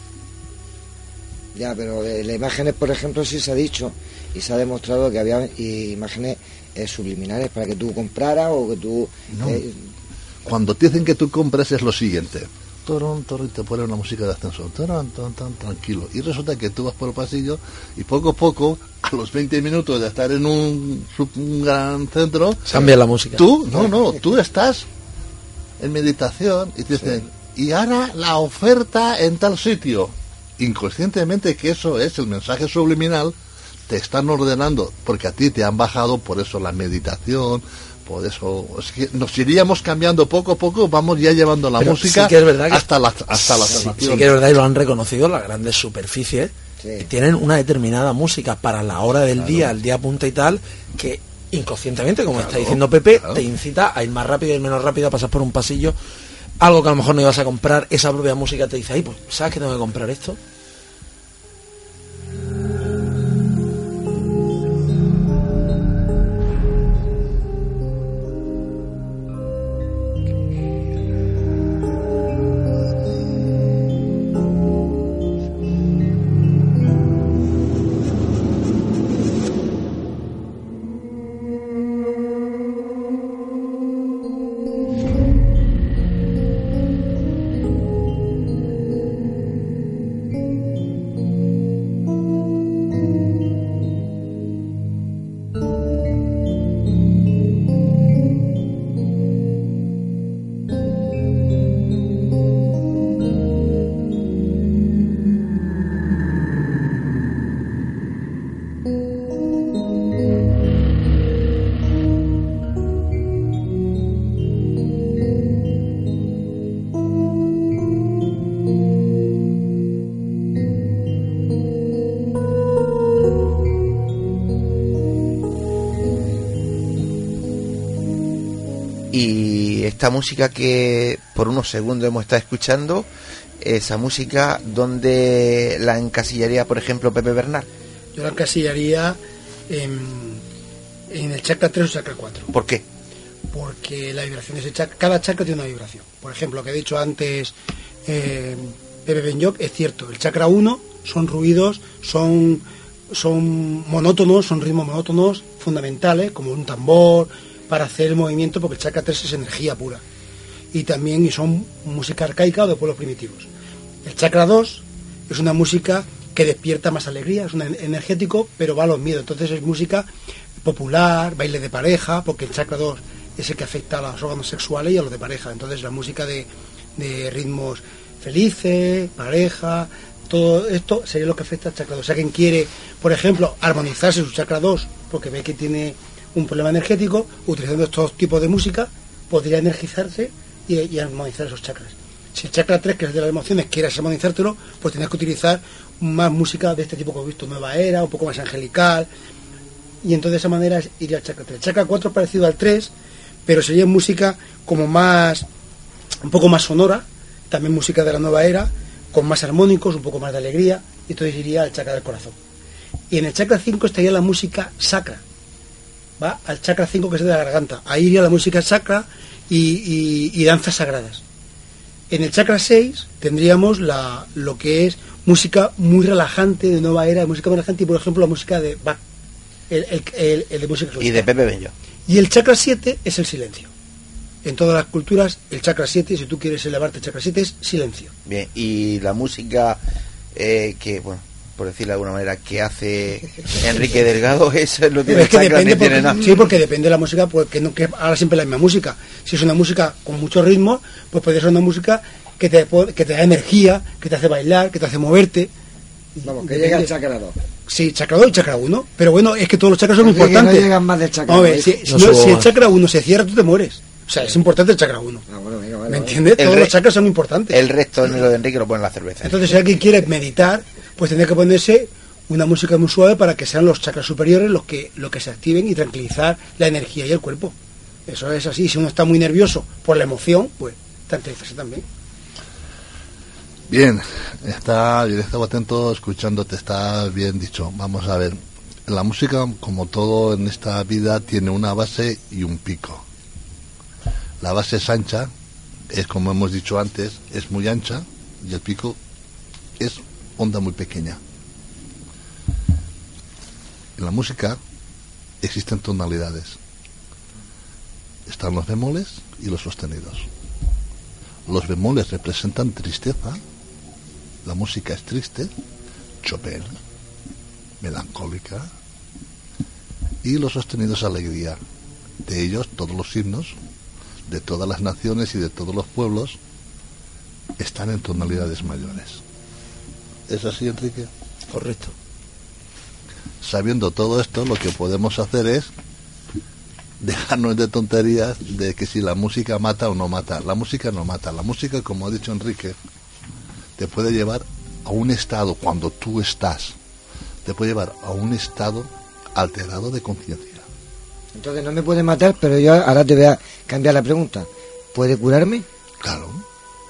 Ya, pero de las imágenes, por ejemplo, sí se ha dicho y se ha demostrado que había imágenes eh, subliminales para que tú compraras o que tú... No. eh, Cuando te dicen que tú compres es lo siguiente. Torón, torón, y te ponen una música de ascensor. Torón, torón, torón, tranquilo. Y resulta que tú vas por el pasillo y poco a poco, a los 20 minutos de estar en un gran centro... Cambia la música. Tú, no, no, tú estás en meditación y te dicen, y ahora la oferta en tal sitio. Inconscientemente que eso es el mensaje subliminal, te están ordenando, porque a ti te han bajado, por eso la meditación, por eso es que nos iríamos cambiando poco a poco, vamos ya llevando la Pero música sí que es verdad que- hasta la hasta la sí, que es verdad y lo han reconocido las grandes superficies que tienen una determinada música para la hora del día, el día punta y tal, que inconscientemente, como está diciendo Pepe, te incita a ir más rápido, a ir menos rápido, a pasar por un pasillo, algo que a lo mejor no ibas a comprar, esa propia música te dice, ay, pues, ¿sabes que tengo que comprar esto? Esta música que por unos segundos hemos estado escuchando, esa música, ¿dónde la encasillaría, por ejemplo, Pepe Bernal? Yo la encasillaría en, en el chakra 3 o chakra 4. ¿Por qué? Porque la vibración de ese chakra, cada chakra tiene una vibración. Por ejemplo, lo que he dicho antes eh, Pepe Benyoc es cierto. El chakra 1 son ruidos, son, son monótonos, son ritmos monótonos fundamentales, como un tambor, para hacer el movimiento, porque el chakra 3 es energía pura. Y también y son música arcaica o de pueblos primitivos. El chakra 2 es una música que despierta más alegría, es un en- energético, pero va a los miedos. Entonces es música popular, baile de pareja, porque el chakra 2 es el que afecta a los órganos sexuales y a los de pareja. Entonces la música de, de ritmos felices, pareja, todo esto sería lo que afecta al chakra 2. O sea, quien quiere, por ejemplo, armonizarse su chakra 2, porque ve que tiene un problema energético, utilizando estos tipos de música, podría energizarse y, armonizar esos chakras. Si el chakra 3, que es de las emociones, quieres armonizártelo, pues tienes que utilizar más música de este tipo que he visto, Nueva Era, un poco más angelical, y entonces de esa manera iría al chakra 3. El chakra 4 es parecido al 3, pero sería música como más, un poco más sonora, también música de la nueva era, con más armónicos, un poco más de alegría, y entonces iría al chakra del corazón. Y en el chakra 5 estaría la música sacra, va al chakra 5 que es de la garganta, ahí iría la música sacra y, y- y danzas sagradas. En el chakra 6 tendríamos la, lo que es música muy relajante de nueva era, música muy relajante y por ejemplo la música de Bach, el, el- el- el de música Y clásica. de Pepe Bello. Y el chakra 7 es el silencio. En todas las culturas, el chakra 7, si tú quieres elevarte el chakra 7, es silencio. Bien, y la música eh, que, bueno, por decirlo de alguna manera, que hace Enrique Delgado, [laughs] eso no tiene es que chakra depende, tiene porque, nada. sí, porque depende de la música, porque no que ahora siempre la misma música. Si es una música con mucho ritmo, pues puede ser una música que te, que te da energía, que te hace bailar, que te hace moverte. Vamos, que Depende. llega el chakra 2. Sí, chakra 2 y chakra 1. Pero bueno, es que todos los chakras son Enrique, importantes. no llegan más del chakra Vamos ver, si, si No si el chakra 1 se cierra, tú te mueres. O sea, es importante el chakra 1. Ah, bueno, venga, vale, ¿Me entiendes? Todos los chakras son importantes. El resto en lo de Enrique lo pone en la cerveza. Entonces, si alguien quiere meditar, pues tendría que ponerse una música muy suave para que sean los chakras superiores los que, los que se activen y tranquilizar la energía y el cuerpo. Eso es así. Si uno está muy nervioso por la emoción, pues tranquilizarse también. Bien, está bien, estaba atento escuchándote, está bien dicho. Vamos a ver, la música, como todo en esta vida, tiene una base y un pico. La base es ancha, es como hemos dicho antes, es muy ancha, y el pico es onda muy pequeña. En la música existen tonalidades. Están los bemoles y los sostenidos. Los bemoles representan tristeza, la música es triste, Chopin, melancólica, y los sostenidos alegría. De ellos, todos los himnos, de todas las naciones y de todos los pueblos, están en tonalidades mayores. ¿Es así, Enrique? Correcto. Sabiendo todo esto, lo que podemos hacer es dejarnos de tonterías de que si la música mata o no mata. La música no mata. La música, como ha dicho Enrique, te puede llevar a un estado, cuando tú estás, te puede llevar a un estado alterado de conciencia. Entonces no me puede matar, pero yo ahora te voy a cambiar la pregunta. ¿Puede curarme? Claro.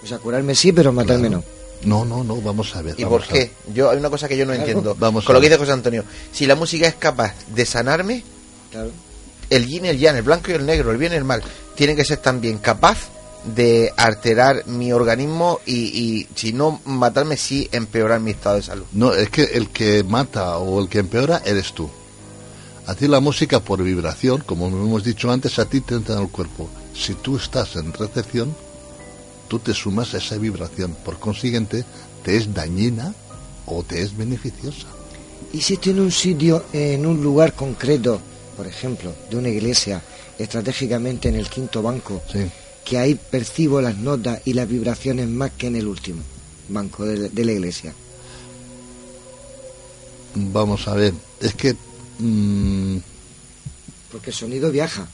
O sea, curarme sí, pero matarme Claro. No, no, no, vamos a ver. ¿Y por qué? Yo hay una cosa que yo no Claro. entiendo. Vamos Con lo que dice José Antonio, si la música es capaz de sanarme, Claro. el yin y el yang, el blanco y el negro, el bien y el mal, tienen que ser también capaz de alterar mi organismo y, y si no matarme, sí empeorar mi estado de salud. No, es que el que mata o el que empeora eres tú. A ti la música por vibración, como hemos dicho antes, a ti te entra en el cuerpo. Si tú estás en recepción, tú te sumas a esa vibración. Por consiguiente, te es dañina o te es beneficiosa. ¿Y si en un sitio, en un lugar concreto, por ejemplo, de una iglesia, estratégicamente en el quinto banco, que ahí percibo las notas y las vibraciones más que en el último banco de, de la iglesia? Vamos a ver, es que mm, Porque el sonido viaja.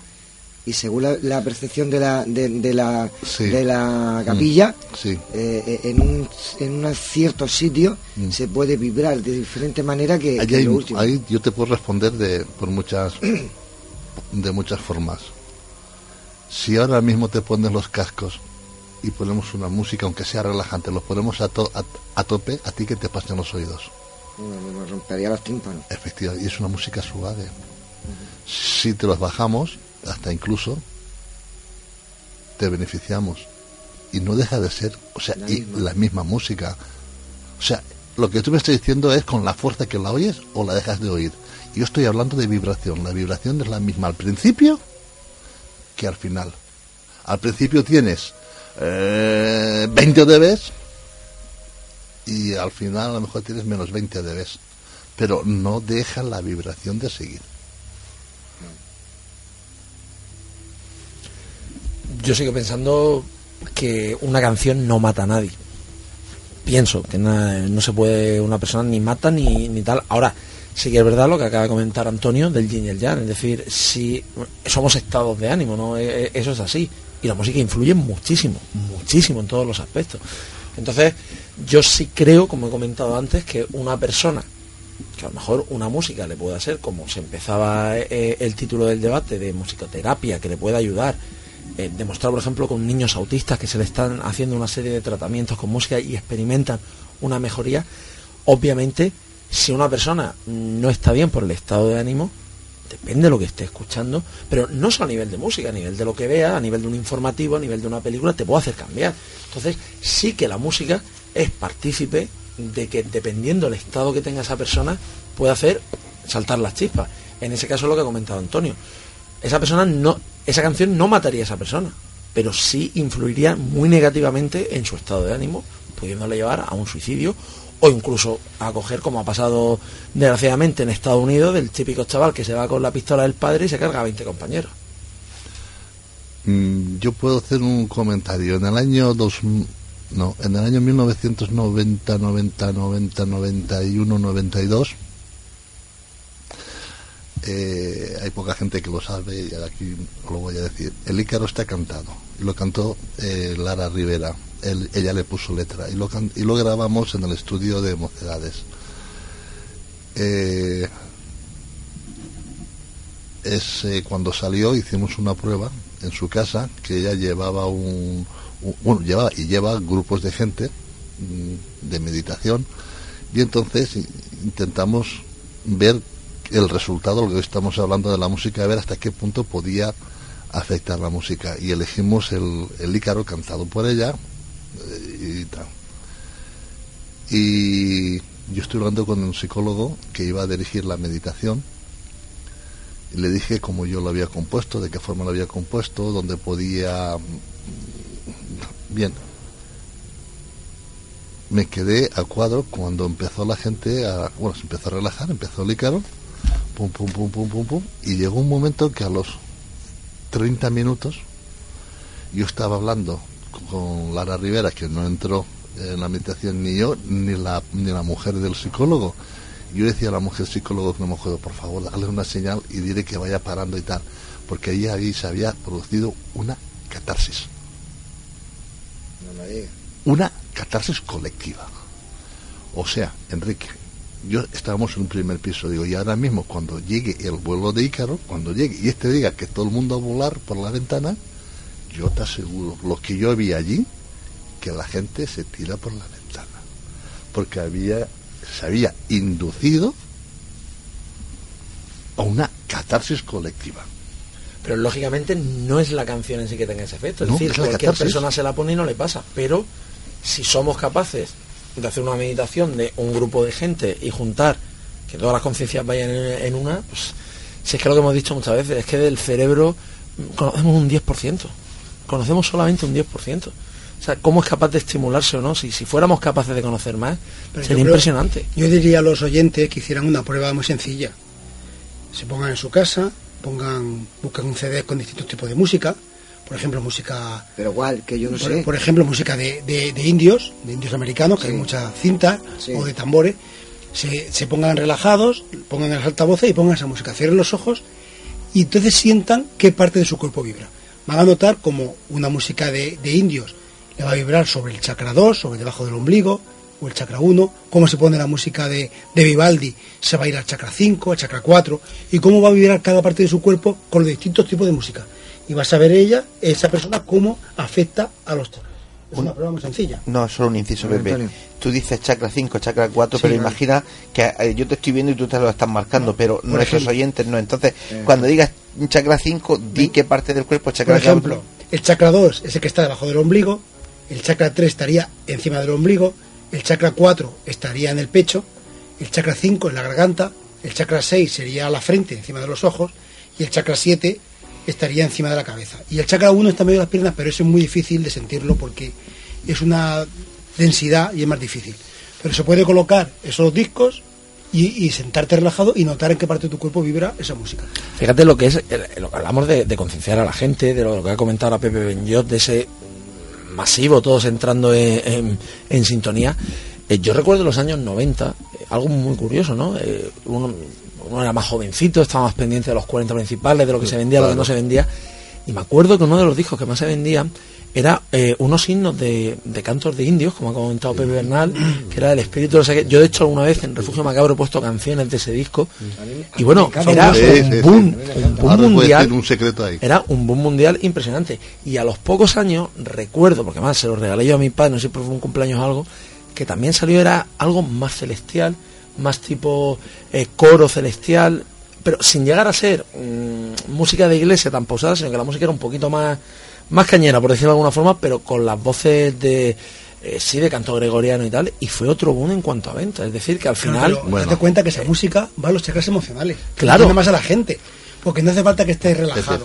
Y según la, la percepción de la, de, de la, Sí. de la capilla, Mm, sí. eh, eh, en, un, en unos ciertos sitios Mm. se puede vibrar de diferente manera que, hay- lo último. ahí yo te puedo responder de por muchas [clears throat] de muchas formas. Si ahora mismo te pones los cascos y ponemos una música, aunque sea relajante, los ponemos a, to- a, a tope, a ti que te pasen los oídos. Me rompería los tímpanos. Efectivamente, y es una música suave. Si te los bajamos, hasta incluso te beneficiamos. Y no deja de ser, o sea, La y misma. la misma música. O sea, lo que tú me estás diciendo es con la fuerza que la oyes o la dejas de oír. Yo estoy hablando de vibración. La vibración es la misma al principio que al final. Al principio tienes eh, 20 dBs y al final a lo mejor tienes menos 20 dBs. Pero no deja la vibración de seguir. Yo sigo pensando que una canción no mata a nadie. Pienso que na- no se puede, una persona ni mata ni, ni tal. Ahora, sí que es verdad lo que acaba de comentar Antonio del yin y el yang. Es decir, si somos estados de ánimo, ¿no? E- e- Eso es así. Y la música influye muchísimo, muchísimo en todos los aspectos. Entonces, yo sí creo, como he comentado antes, que una persona que a lo mejor una música le pueda ser, como se empezaba eh, el título del debate, de musicoterapia, que le pueda ayudar, eh, demostrar, por ejemplo, con niños autistas que se le están haciendo una serie de tratamientos con música y experimentan una mejoría, obviamente, si una persona no está bien por el estado de ánimo, depende de lo que esté escuchando, pero no solo a nivel de música, a nivel de lo que vea, a nivel de un informativo, a nivel de una película, te puede hacer cambiar. Entonces, sí que la música es partícipe de que dependiendo del estado que tenga esa persona, puede hacer saltar las chispas. En ese caso lo que ha comentado Antonio. Esa persona no, esa canción no mataría a esa persona, pero sí influiría muy negativamente en su estado de ánimo, pudiéndole llevar a un suicidio o incluso a coger, como ha pasado desgraciadamente en Estados Unidos, del típico chaval que se va con la pistola del padre y se carga a 20 compañeros. Mm, yo puedo hacer un comentario. En el año dos, no, en el año 1990, 90, 90, 91, 92, eh, hay poca gente que lo sabe y aquí lo voy a decir. El Ícaro está cantado. Y lo cantó eh, Lara Rivera. Ella le puso letra y lo, can- y lo grabamos en el estudio de Mocedades. Eh, es cuando salió hicimos una prueba en su casa que ella llevaba un, un- bueno llevaba y lleva grupos de gente mm, de meditación y entonces intentamos ver el resultado lo que hoy estamos hablando de la música ver hasta qué punto podía afectar la música. Y elegimos el, el Ícaro cantado por ella eh, y tal y yo estoy hablando con un psicólogo que iba a dirigir la meditación. Y le dije cómo yo lo había compuesto, de qué forma lo había compuesto, dónde podía... Bien. Me quedé a cuadro cuando empezó la gente a... Bueno, se empezó a relajar, empezó el ícaro, pum, pum, pum, pum, pum, pum, y llegó un momento que a los 30 minutos yo estaba hablando con Lara Rivera, que no entró en la meditación ni yo, ni la, ni la mujer del psicólogo. Yo decía a la mujer psicólogo que no me acuerdo, por favor, dale una señal y dile que vaya parando y tal, porque ahí, ahí se había producido una catarsis, No me una catarsis colectiva. O sea, Enrique, yo estábamos en un primer piso, digo, y ahora mismo cuando llegue el vuelo de Ícaro, cuando llegue y este diga que todo el mundo a volar por la ventana, yo te aseguro, lo que yo vi allí, que la gente se tira por la ventana, porque había, se había inducido a una catarsis colectiva. Pero lógicamente no es la canción en sí que tenga ese efecto. Es No, decir, es cualquier catarsis. persona se la pone y no le pasa. Pero si somos capaces de hacer una meditación de un grupo de gente y juntar que todas las conciencias vayan en, en una, pues si es que lo que hemos dicho muchas veces es que del cerebro mm, conocemos un 10%. Conocemos solamente un 10%. O sea, ¿cómo es capaz de estimularse o no? Si, si fuéramos capaces de conocer más, Pero yo sería creo- impresionante. Yo diría a los oyentes que hicieran una prueba muy sencilla. Se pongan en su casa, pongan, busquen un CD con distintos tipos de música, por ejemplo, música Pero cuál, que yo no por, sé. por ejemplo, música de, de- de indios, de indios americanos, que hay muchas cintas, Sí. o de tambores, se, se pongan relajados, pongan el altavoces y pongan esa música, cierren los ojos y entonces sientan qué parte de su cuerpo vibra. Van a notar como una música de, de indios le va a vibrar sobre el chakra 2, sobre debajo del ombligo, o el chakra 1, cómo se pone la música de, de Vivaldi, se va a ir al chakra 5, al chakra 4, y cómo va a vibrar cada parte de su cuerpo con los distintos tipos de música. Y va a saber ella, esa persona, cómo afecta a los chakras. Es una prueba muy sencilla. No, es solo un inciso, ver, Pepe. Tú dices chakra 5, chakra 4, Sí, pero vale. imagina que eh, yo te estoy viendo y tú te lo estás marcando, pero por nuestros ejemplo. oyentes no. Entonces, Eh. cuando digas chakra 5, di qué parte del cuerpo es chakra Por ejemplo, 4. el chakra 2 es el que está debajo del ombligo, el chakra 3 estaría encima del ombligo, el chakra 4 estaría en el pecho, el chakra 5 en la garganta, el chakra 6 sería la frente, encima de los ojos, y el chakra 7 estaría encima de la cabeza. Y el chakra 1 está medio de las piernas, pero eso es muy difícil de sentirlo porque es una densidad y es más difícil. Pero se puede colocar esos discos y, sentarte relajado y notar en qué parte de tu cuerpo vibra esa música. Fíjate lo que es, lo que hablamos de, de concienciar a la gente, de lo que ha comentado la Pepe Benjot, de ese masivo, todos entrando en, sintonía. Eh, yo recuerdo los años 90, eh, algo muy curioso, ¿no? Eh, uno era más jovencito, estaba más pendiente de los 40 principales, de lo que se vendía, lo que no se vendía. Y me acuerdo que uno de los discos que más se vendían era eh, unos himnos de, de cantos de indios, como ha comentado Pepe Bernal, que era el espíritu de no sé qué. Yo, de hecho, alguna vez en Refugio Macabro he puesto canciones de ese disco. Y bueno, era un boom, un boom mundial. Era un boom mundial impresionante. Y a los pocos años, recuerdo, porque más se lo regalé yo a mi padre, no sé si fue un cumpleaños o algo, que también salió, era algo más celestial, más tipo eh, coro celestial, pero sin llegar a ser mm, música de iglesia tan pausada, sino que la música era un poquito más, más cañera, por decirlo de alguna forma, pero con las voces de eh, sí de canto gregoriano y tal, y fue otro boom en cuanto a venta. Es decir, que al final. Pero date cuenta que esa música va a los chakras emocionales. Claro. Más a la gente. Porque no hace falta que estés relajado.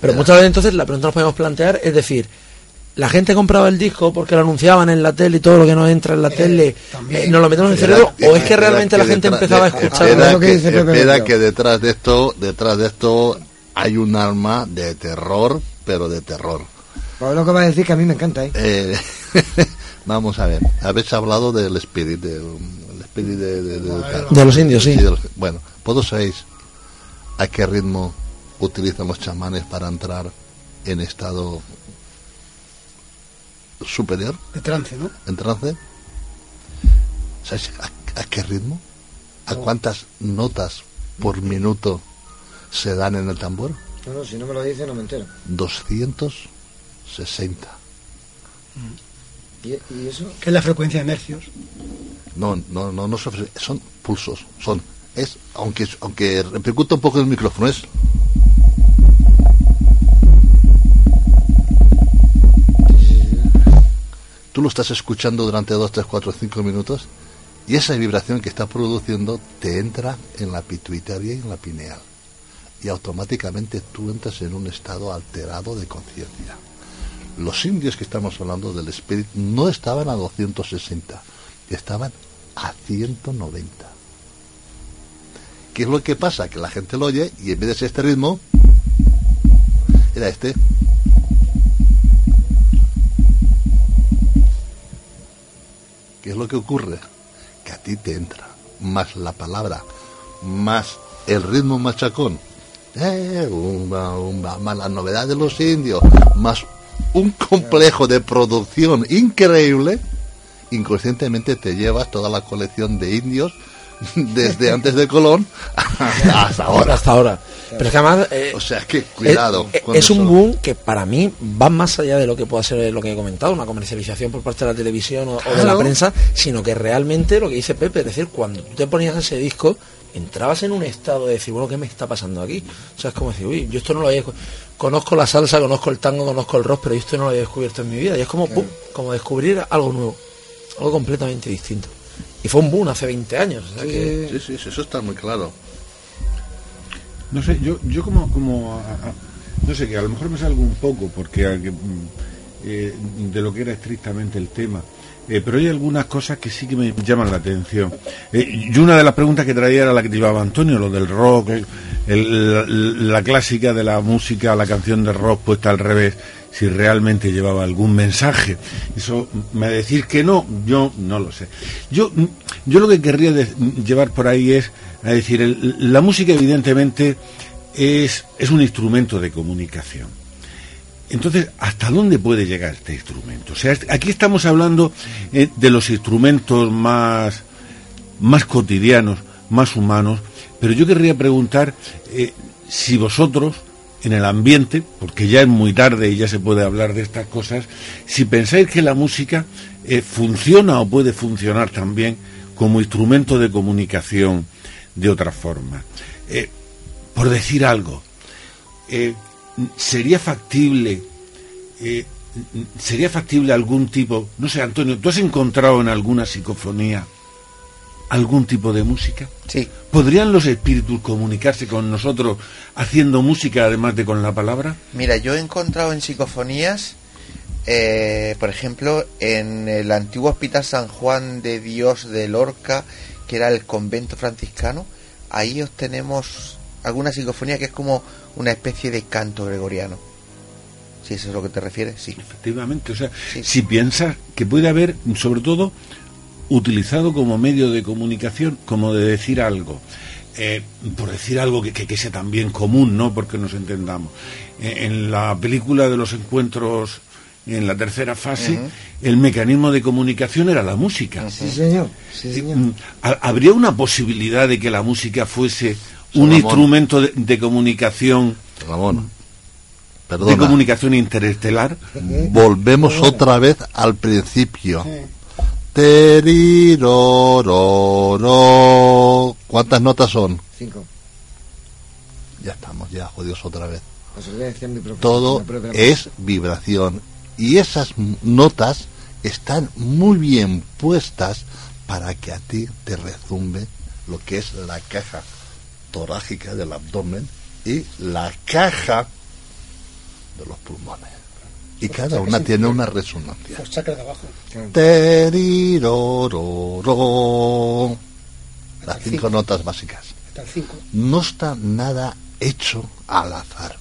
Pero muchas veces entonces la pregunta que nos podemos plantear es decir, la gente compraba el disco porque lo anunciaban en la tele y todo lo que nos entra en la tele eh, nos lo metemos en el cerebro o es que realmente la gente detrás- empezaba a escuchar espera lo que que, dice Pepe espera Bello. que detrás de esto, detrás de esto hay un alma de terror, pero de terror. Pues lo que va a decir que a mí me encanta, ¿eh? Eh, [laughs] vamos a ver, habéis hablado del spirit, del el spirit de, de- de- De los indios, sí. los- bueno, ¿vosotros sabéis a qué ritmo utilizan los chamanes para entrar en estado superior, De trance, ¿no? en trance? ¿Sabéis a, a qué ritmo? ¿A cuántas notas por minuto se dan en el tambor? No, no, si no me lo dice no me entero. 260. ¿Y, y eso? Que es la frecuencia de hercios. No, no, no, no son, son pulsos, son, es, aunque, aunque repercuta un poco el micrófono, es, tú lo estás escuchando durante 2, 3, 4, 5 minutos y esa vibración que está produciendo te entra en la pituitaria y en la pineal y automáticamente tú entras en un estado alterado de conciencia. Los indios que estamos hablando del espíritu no estaban a 260, estaban a 190. ¿Qué es lo que pasa? Que la gente lo oye y en vez de ser este ritmo, era este. ¿Qué es lo que ocurre? Que a ti te entra más la palabra, más el ritmo machacón, eh, umba, umba, más la novedad de los indios, más un complejo de producción increíble, inconscientemente te llevas toda la colección de indios [laughs] desde antes de Colón [laughs] hasta ahora. Hasta ahora. Pero es que además... eh, o sea que cuidado. Es, es un boom que para mí va más allá de lo que pueda ser lo que he comentado, una comercialización por parte de la televisión o, o de la prensa, sino que realmente lo que dice Pepe, es decir, cuando tú te ponías ese disco, entrabas en un estado de decir, bueno, ¿qué me está pasando aquí? O sea, es como decir, uy, yo esto no lo había... Conozco la salsa, conozco el tango, conozco el rock, pero yo esto no lo había descubierto en mi vida. Y es como, pum, como descubrir algo nuevo, algo completamente distinto. Y fue un boom hace 20 años. o sea que- Sí, sí, sí, eso está muy claro. No sé, yo, yo como, como no sé, que a lo mejor me salgo un poco porque mm, eh, de lo que era estrictamente el tema. Eh, pero hay algunas cosas que sí que me llaman la atención. Eh, y una de las preguntas que traía era la que llevaba Antonio, lo del rock, el- la, clásica de la música, la canción de rock puesta al revés, si realmente llevaba algún mensaje. Eso, me decir que no, yo no lo sé. Yo, yo lo que querría llevar por ahí es, a decir, la música evidentemente es, es un instrumento de comunicación. Entonces, ¿hasta dónde puede llegar este instrumento? O sea, est- aquí estamos hablando eh, de los instrumentos más, más cotidianos, más humanos, pero yo querría preguntar eh, si vosotros, en el ambiente, porque ya es muy tarde y ya se puede hablar de estas cosas, si pensáis que la música eh, funciona o puede funcionar también como instrumento de comunicación de otra forma. Eh, por decir algo, eh, sería factible eh, sería factible algún tipo no sé Antonio tú has encontrado en alguna psicofonía algún tipo de música sí. Podrían los espíritus comunicarse con nosotros haciendo música además de con la palabra Mira, yo he encontrado en psicofonías, eh, por ejemplo, en el antiguo Hospital San Juan de Dios de Lorca, que era el convento franciscano, ahí obtenemos alguna psicofonía que es como una especie de canto gregoriano. Si eso es lo que te refieres, sí. efectivamente o sea si piensas que puede haber sobre todo utilizado como medio de comunicación como de decir algo eh, por decir algo que, que, que sea también común no porque nos entendamos Eh, en la película de los encuentros en la tercera fase el mecanismo de comunicación era la música Sí, señor. Sí, señor. Mm, ¿ha- ¿Habría una posibilidad de que la música fuese un Ramón. instrumento de, de comunicación Ramón, de perdona. comunicación interestelar? Volvemos otra vez al principio. Terirororo. ¿Cuántas notas son? Cinco. ya estamos, ya jodidos otra vez. Todo es vibración y esas notas están muy bien puestas para que a ti te rezumbe lo que es la caja torácica del abdomen y la caja de los pulmones. Y cada una tiene una resonancia. Chakras de abajo. Terirororo. Las cinco notas básicas. Hasta el 5. No está nada hecho al azar.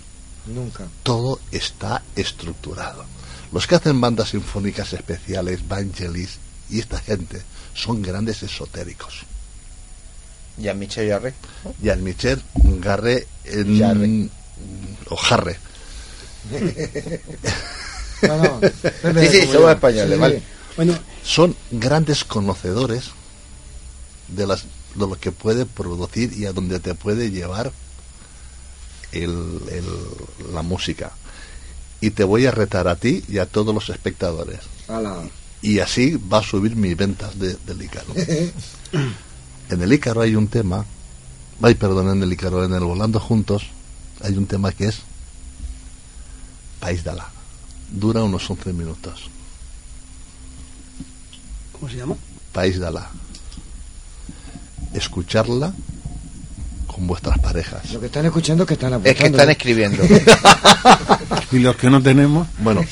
Nunca. Todo está estructurado. Los que hacen bandas sinfónicas especiales, Vangelis y esta gente, son grandes esotéricos. Jean-Michel Jarre. Jean-Michel Garre en- Jarre. o Jarre. [laughs] No, no. [laughs] Sí, sí, somos españoles, vale. Bueno, Son grandes conocedores de, las, de lo que puede producir y a donde te puede llevar el- el- la música. Y te voy a retar a ti y a todos los espectadores. Ala. Y así va a subir mis ventas de, del Ícaro. [laughs] En el Ícaro hay un tema, ay perdón, en el Ícaro, en el Volando Juntos, hay un tema que es País Dala. Dura unos 11 minutos. ¿cómo se llama? País Dala. Escucharla con vuestras parejas. Lo que están escuchando es que están Es apuntando. que están escribiendo. [laughs] Y los que no tenemos, Bueno,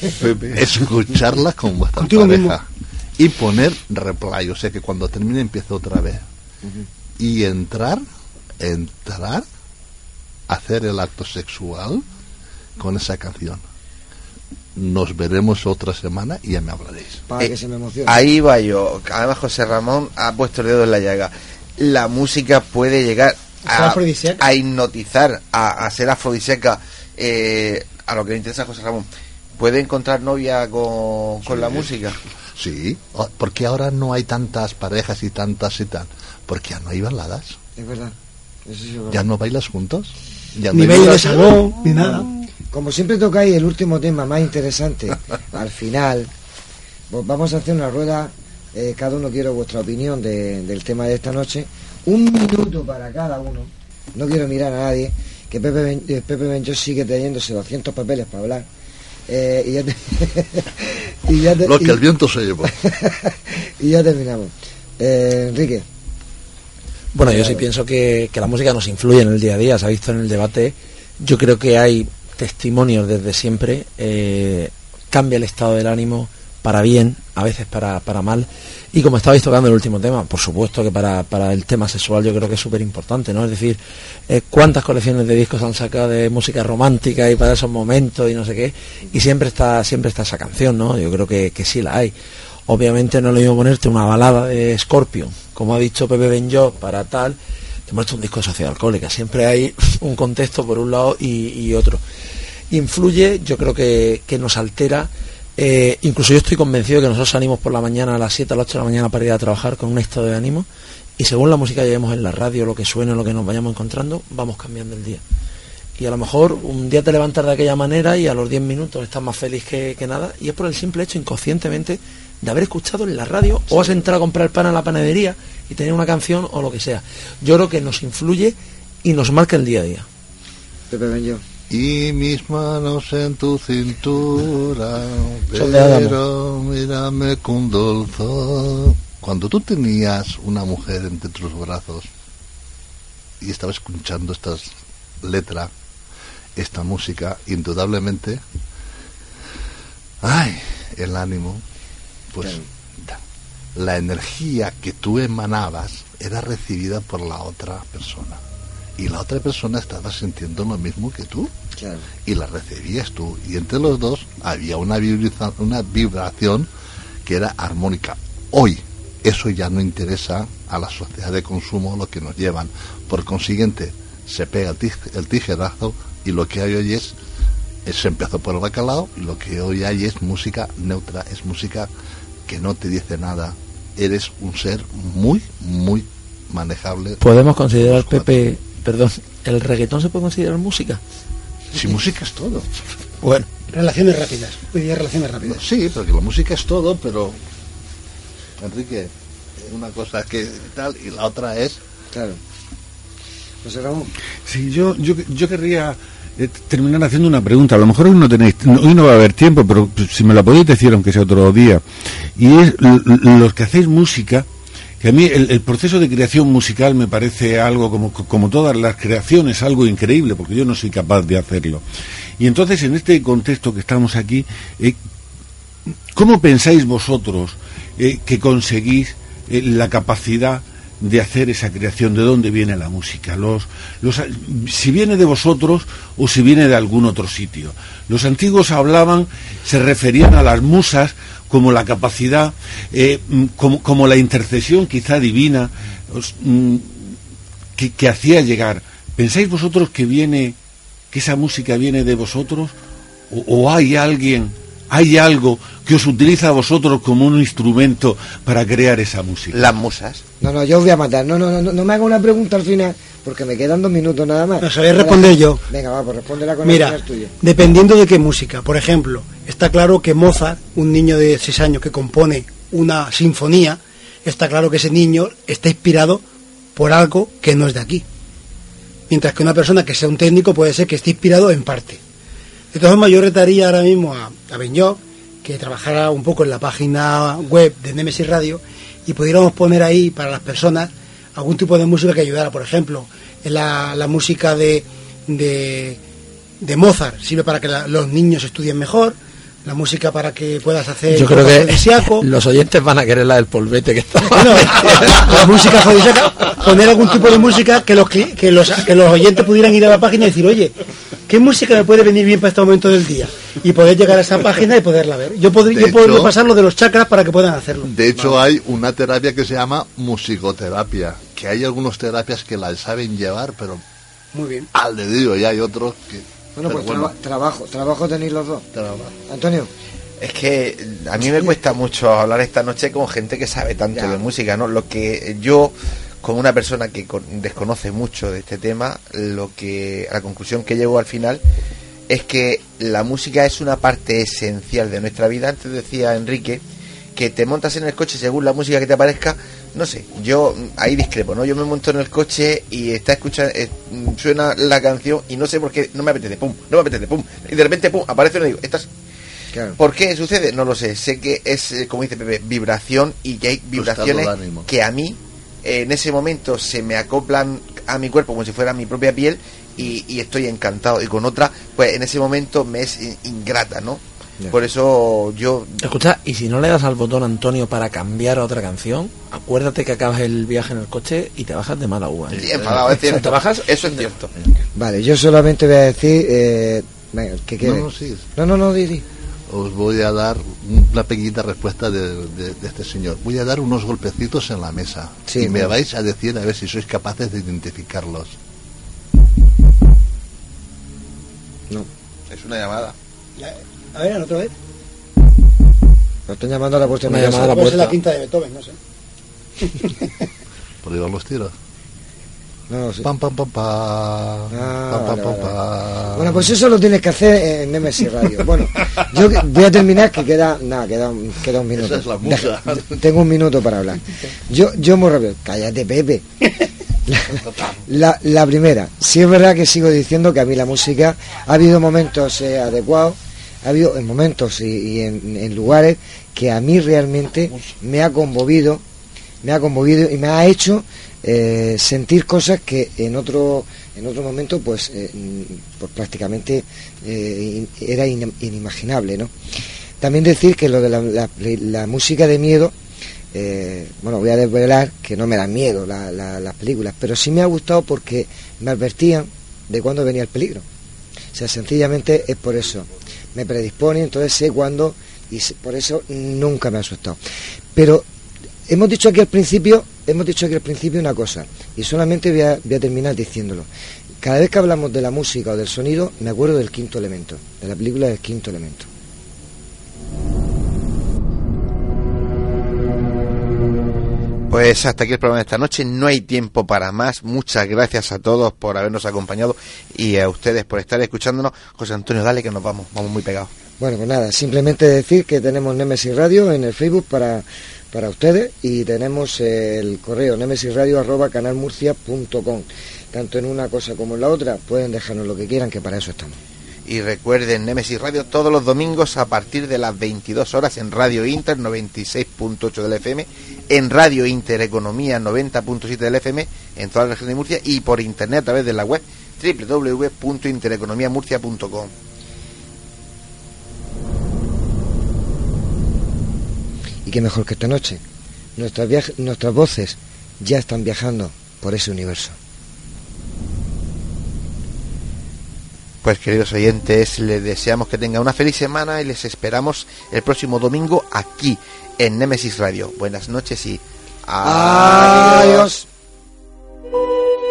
escucharla con vuestra Contigo pareja. mismo. Y poner replay, o sea que cuando termine empiece otra vez. Y entrar, entrar, hacer el acto sexual con esa canción. Nos veremos otra semana y ya me hablaréis. Para Eh, que se me emocione. Ahí va yo. Además, José Ramón ha puesto el dedo en la llaga. La música puede llegar a, hipnotizar, a, a ser afrodisíaca. eh, a lo que le interesa a José Ramón. ¿Puede encontrar novia con, con la música? Sí, o- porque ahora no hay tantas parejas y tantas y tal. Porque ya no hay baladas. Es verdad. Eso sí es verdad. Ya no bailas juntos. Ya no Ni hay baile de baladas. salón, ni nada. Como siempre tocáis el último tema más interesante [laughs] al final, pues vamos a hacer una rueda. eh, cada uno quiero vuestra opinión de- del tema de esta noche. Un minuto para cada uno. No quiero mirar a nadie. Que Pepe, Ben- eh, Pepe Benjó sigue teniéndose 200 papeles para hablar. Eh, y ya te- [laughs] y ya te- Lo que y- el viento se llevó. [laughs] y ya terminamos. Eh, Enrique. Bueno, yo sí pienso que, que la música nos influye en el día a día, se ha visto en el debate. Yo creo que hay testimonios desde siempre. eh, cambia el estado del ánimo para bien, a veces para, para mal. Y como estabais tocando el último tema, por supuesto que para, para el tema sexual yo creo que es súper importante, ¿no? Es decir, eh, cuántas colecciones de discos han sacado de música romántica y para esos momentos y no sé qué, y siempre está, siempre está esa canción, ¿no? Yo creo que, que sí la hay. Obviamente no es lo mismo ponerte una balada de Scorpion, como ha dicho Pepe Benjó, para tal, que muestra un disco de sociedad alcohólica. Siempre hay [laughs] un contexto por un lado y, y otro. Influye, yo creo que, que nos altera. Eh, incluso yo estoy convencido que nosotros salimos por la mañana a las 7 a las 8 de la mañana para ir a trabajar con un estado de ánimo y según la música que llevemos en la radio, lo que suene, lo que nos vayamos encontrando, vamos cambiando el día. Y a lo mejor un día te levantas de aquella manera y a los 10 minutos estás más feliz que, nada y es por el simple hecho inconscientemente de haber escuchado en la radio o has entrado a comprar pan a la panadería y tener una canción o lo que sea. Yo creo que nos influye y nos marca el día a día. Pepe Benjó. Y mis manos en tu cintura, pero mírame con dulzor. Cuando tú tenías una mujer entre tus brazos y estabas escuchando esta letra, esta música, indudablemente, ay, el ánimo, pues da. la energía que tú emanabas era recibida por la otra persona. Y la otra persona estaba sintiendo lo mismo que tú Claro. y la recibías tú. Y entre los dos había una, vibriza- una vibración que era armónica. Hoy eso ya no interesa a la sociedad de consumo lo que nos llevan. Por consiguiente, se pega el, tij- el tijerazo y lo que hay hoy es, es- se empezó por el bacalao y lo que hoy hay es música neutra, es música que no te dice nada. Eres un ser muy, muy manejable. Podemos considerar, Pepe, perdón, ¿el reggaetón se puede considerar música? Si música es todo. Bueno. Relaciones rápidas. Hoy día relaciones rápidas. Sí, porque la música es todo, pero Enrique, una cosa que tal y la otra es Claro. José Ramón. Sí, yo, yo, yo querría eh, terminar haciendo una pregunta. A lo mejor hoy no tenéis, no- hoy no va a haber tiempo, pero si me la podéis decir, aunque sea otro día. Y es los que hacéis música, que a mí el, proceso de creación musical me parece algo como, como todas las creaciones, algo increíble, porque yo no soy capaz de hacerlo. Y entonces, en este contexto que estamos aquí, eh, ¿cómo pensáis vosotros eh, que conseguís eh, la capacidad de hacer esa creación? ¿De dónde viene la música? Los, los, si viene de vosotros o si viene de algún otro sitio. Los antiguos hablaban, se referían a las musas como la capacidad, eh, mm, como, como la intercesión quizá divina os- mm, que, que hacía llegar. ¿Pensáis vosotros que viene, que esa música viene de vosotros? ¿O, o hay alguien, hay algo que os utiliza a vosotros como un instrumento para crear esa música? Las musas. No, no, yo os voy a matar. No, no, no, no, me haga una pregunta al final, porque me quedan dos minutos nada más. No, se voy a responder yo. Venga, va, pues respóndela con Mira, el final tuyo. dependiendo de qué música. Por ejemplo, está claro que Mozart, un niño de 6 años que compone una sinfonía, está claro que ese niño está inspirado por algo que no es de aquí. Mientras que una persona que sea un técnico puede ser que esté inspirado en parte. De todas formas, yo retaría ahora mismo a, a que trabajara un poco en la página web de Nemesis Radio y pudiéramos poner ahí para las personas algún tipo de música que ayudara. Por ejemplo, la, música de, Mozart sirve para que los niños estudien mejor, la música para que puedas hacer Yo creo que [laughs] los oyentes van a querer la del polvete que está. [laughs] Bueno, la música afrodisíaca, poner algún tipo de música que los, que los que los oyentes pudieran ir a la página y decir, oye, ¿qué música me puede venir bien para este momento del día? Y poder llegar a esa página y poderla ver. Yo, podría yo puedo repasar lo de los chakras para que puedan hacerlo. De hecho, hay una terapia que se llama musicoterapia, que hay algunas terapias que la saben llevar, pero Muy bien. al dedillo, y hay otros que... Bueno, pero pues traba- trabajo, trabajo tenéis los dos. Trabajo. Antonio. Es que a mí me cuesta mucho hablar esta noche con gente que sabe tanto de música, ¿no? Lo que yo, como una persona que con- desconoce mucho de este tema, lo que a la conclusión que llego al final es que la música es una parte esencial de nuestra vida. Antes decía Enrique que te montas en el coche según la música que te aparezca. No sé, yo ahí discrepo, ¿no? Yo me monto en el coche y está escuchando, eh, suena la canción y no sé por qué, no me apetece, pum, no me apetece, pum. Y de repente, pum, aparece y digo, estás ¿Por qué sucede? No lo sé. Sé que es, eh, como dice Pepe, vibración y que hay vibraciones que a mí eh, en ese momento se me acoplan a mi cuerpo como si fuera mi propia piel y, y estoy encantado. Y con otra, pues en ese momento me es in- ingrata, ¿no? Por eso yo... Escucha, y si no le das al botón Antonio para cambiar a otra canción, acuérdate que acabas el viaje en el coche y te bajas de mala uva. ¿eh? Sí, enfadado, es cierto. [laughs] te bajas Eso es cierto. Vale, yo solamente voy a decir... Eh, venga, ¿qué No, no, sí. no, no, no, di, di. Os voy a dar una pequeñita respuesta de, de- de este señor. Voy a dar unos golpecitos en la mesa Sí, y me vais a decir a ver si sois capaces de identificarlos. No. Es una llamada. A ver, otra vez. Lo están llamando a la puerta de Una llamada a la puerta. la quinta de Beethoven, no sé. Por van los tiros. No, sí. Pam, pam, pam, pam. Ah, pam, pam, vale, pam, vale. pam. Bueno, pues eso lo tienes que hacer en Nemesis Radio. Bueno, yo voy a terminar, que queda, nada, queda, un- queda un minuto. Esa es la musa. Deja- Tengo un minuto para hablar. Yo, yo muy rápido, cállate, Pepe. La, la primera, sí es verdad que sigo diciendo que a mí la música ha habido momentos eh, adecuados, ha habido en momentos y, en, lugares que a mí realmente me ha conmovido, me ha conmovido y me ha hecho eh, sentir cosas que en otro en otro momento pues, eh, pues prácticamente eh, era in- inimaginable, ¿no? También decir que lo de la, música de miedo eh, bueno, voy a desvelar que no me dan miedo la- la- las películas, pero sí me ha gustado porque me advertían de cuándo venía el peligro. O sea, sencillamente es por eso. Me predispone, entonces sé cuándo y por eso nunca me ha asustado. Pero hemos dicho aquí al principio, hemos dicho aquí al principio una cosa y solamente voy a, voy a terminar diciéndolo. Cada vez que hablamos de la música o del sonido, me acuerdo del quinto elemento, de la película del quinto elemento. Pues hasta aquí el programa de esta noche. No hay tiempo para más. Muchas gracias a todos por habernos acompañado y a ustedes por estar escuchándonos. José Antonio, dale que nos vamos. Vamos muy pegados. Bueno, pues nada, simplemente decir que tenemos Nemesis Radio en el Facebook para, para ustedes y tenemos el correo nemesisradio arroba canalmurcia.com. tanto en una cosa como en la otra, pueden dejarnos lo que quieran, que para eso estamos. Y recuerden Nemesis Radio todos los domingos a partir de las 22 horas en Radio Inter 96.8 del FM, en Radio Inter Economía 90.7 del FM, en toda la región de Murcia y por internet a través de la web www.intereconomiamurcia.com. Y qué mejor que esta noche. Nuestras, nuestras voces ya están viajando por ese universo. Pues queridos oyentes, les deseamos que tengan una feliz semana y les esperamos el próximo domingo aquí en Nemesis Radio. Buenas noches y Adiós. ¿Estamos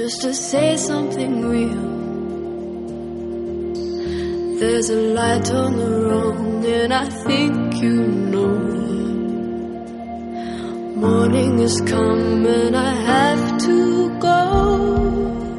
Just to say something real. There's a light on the wrong, and I think you know. Morning is come, and I have to go.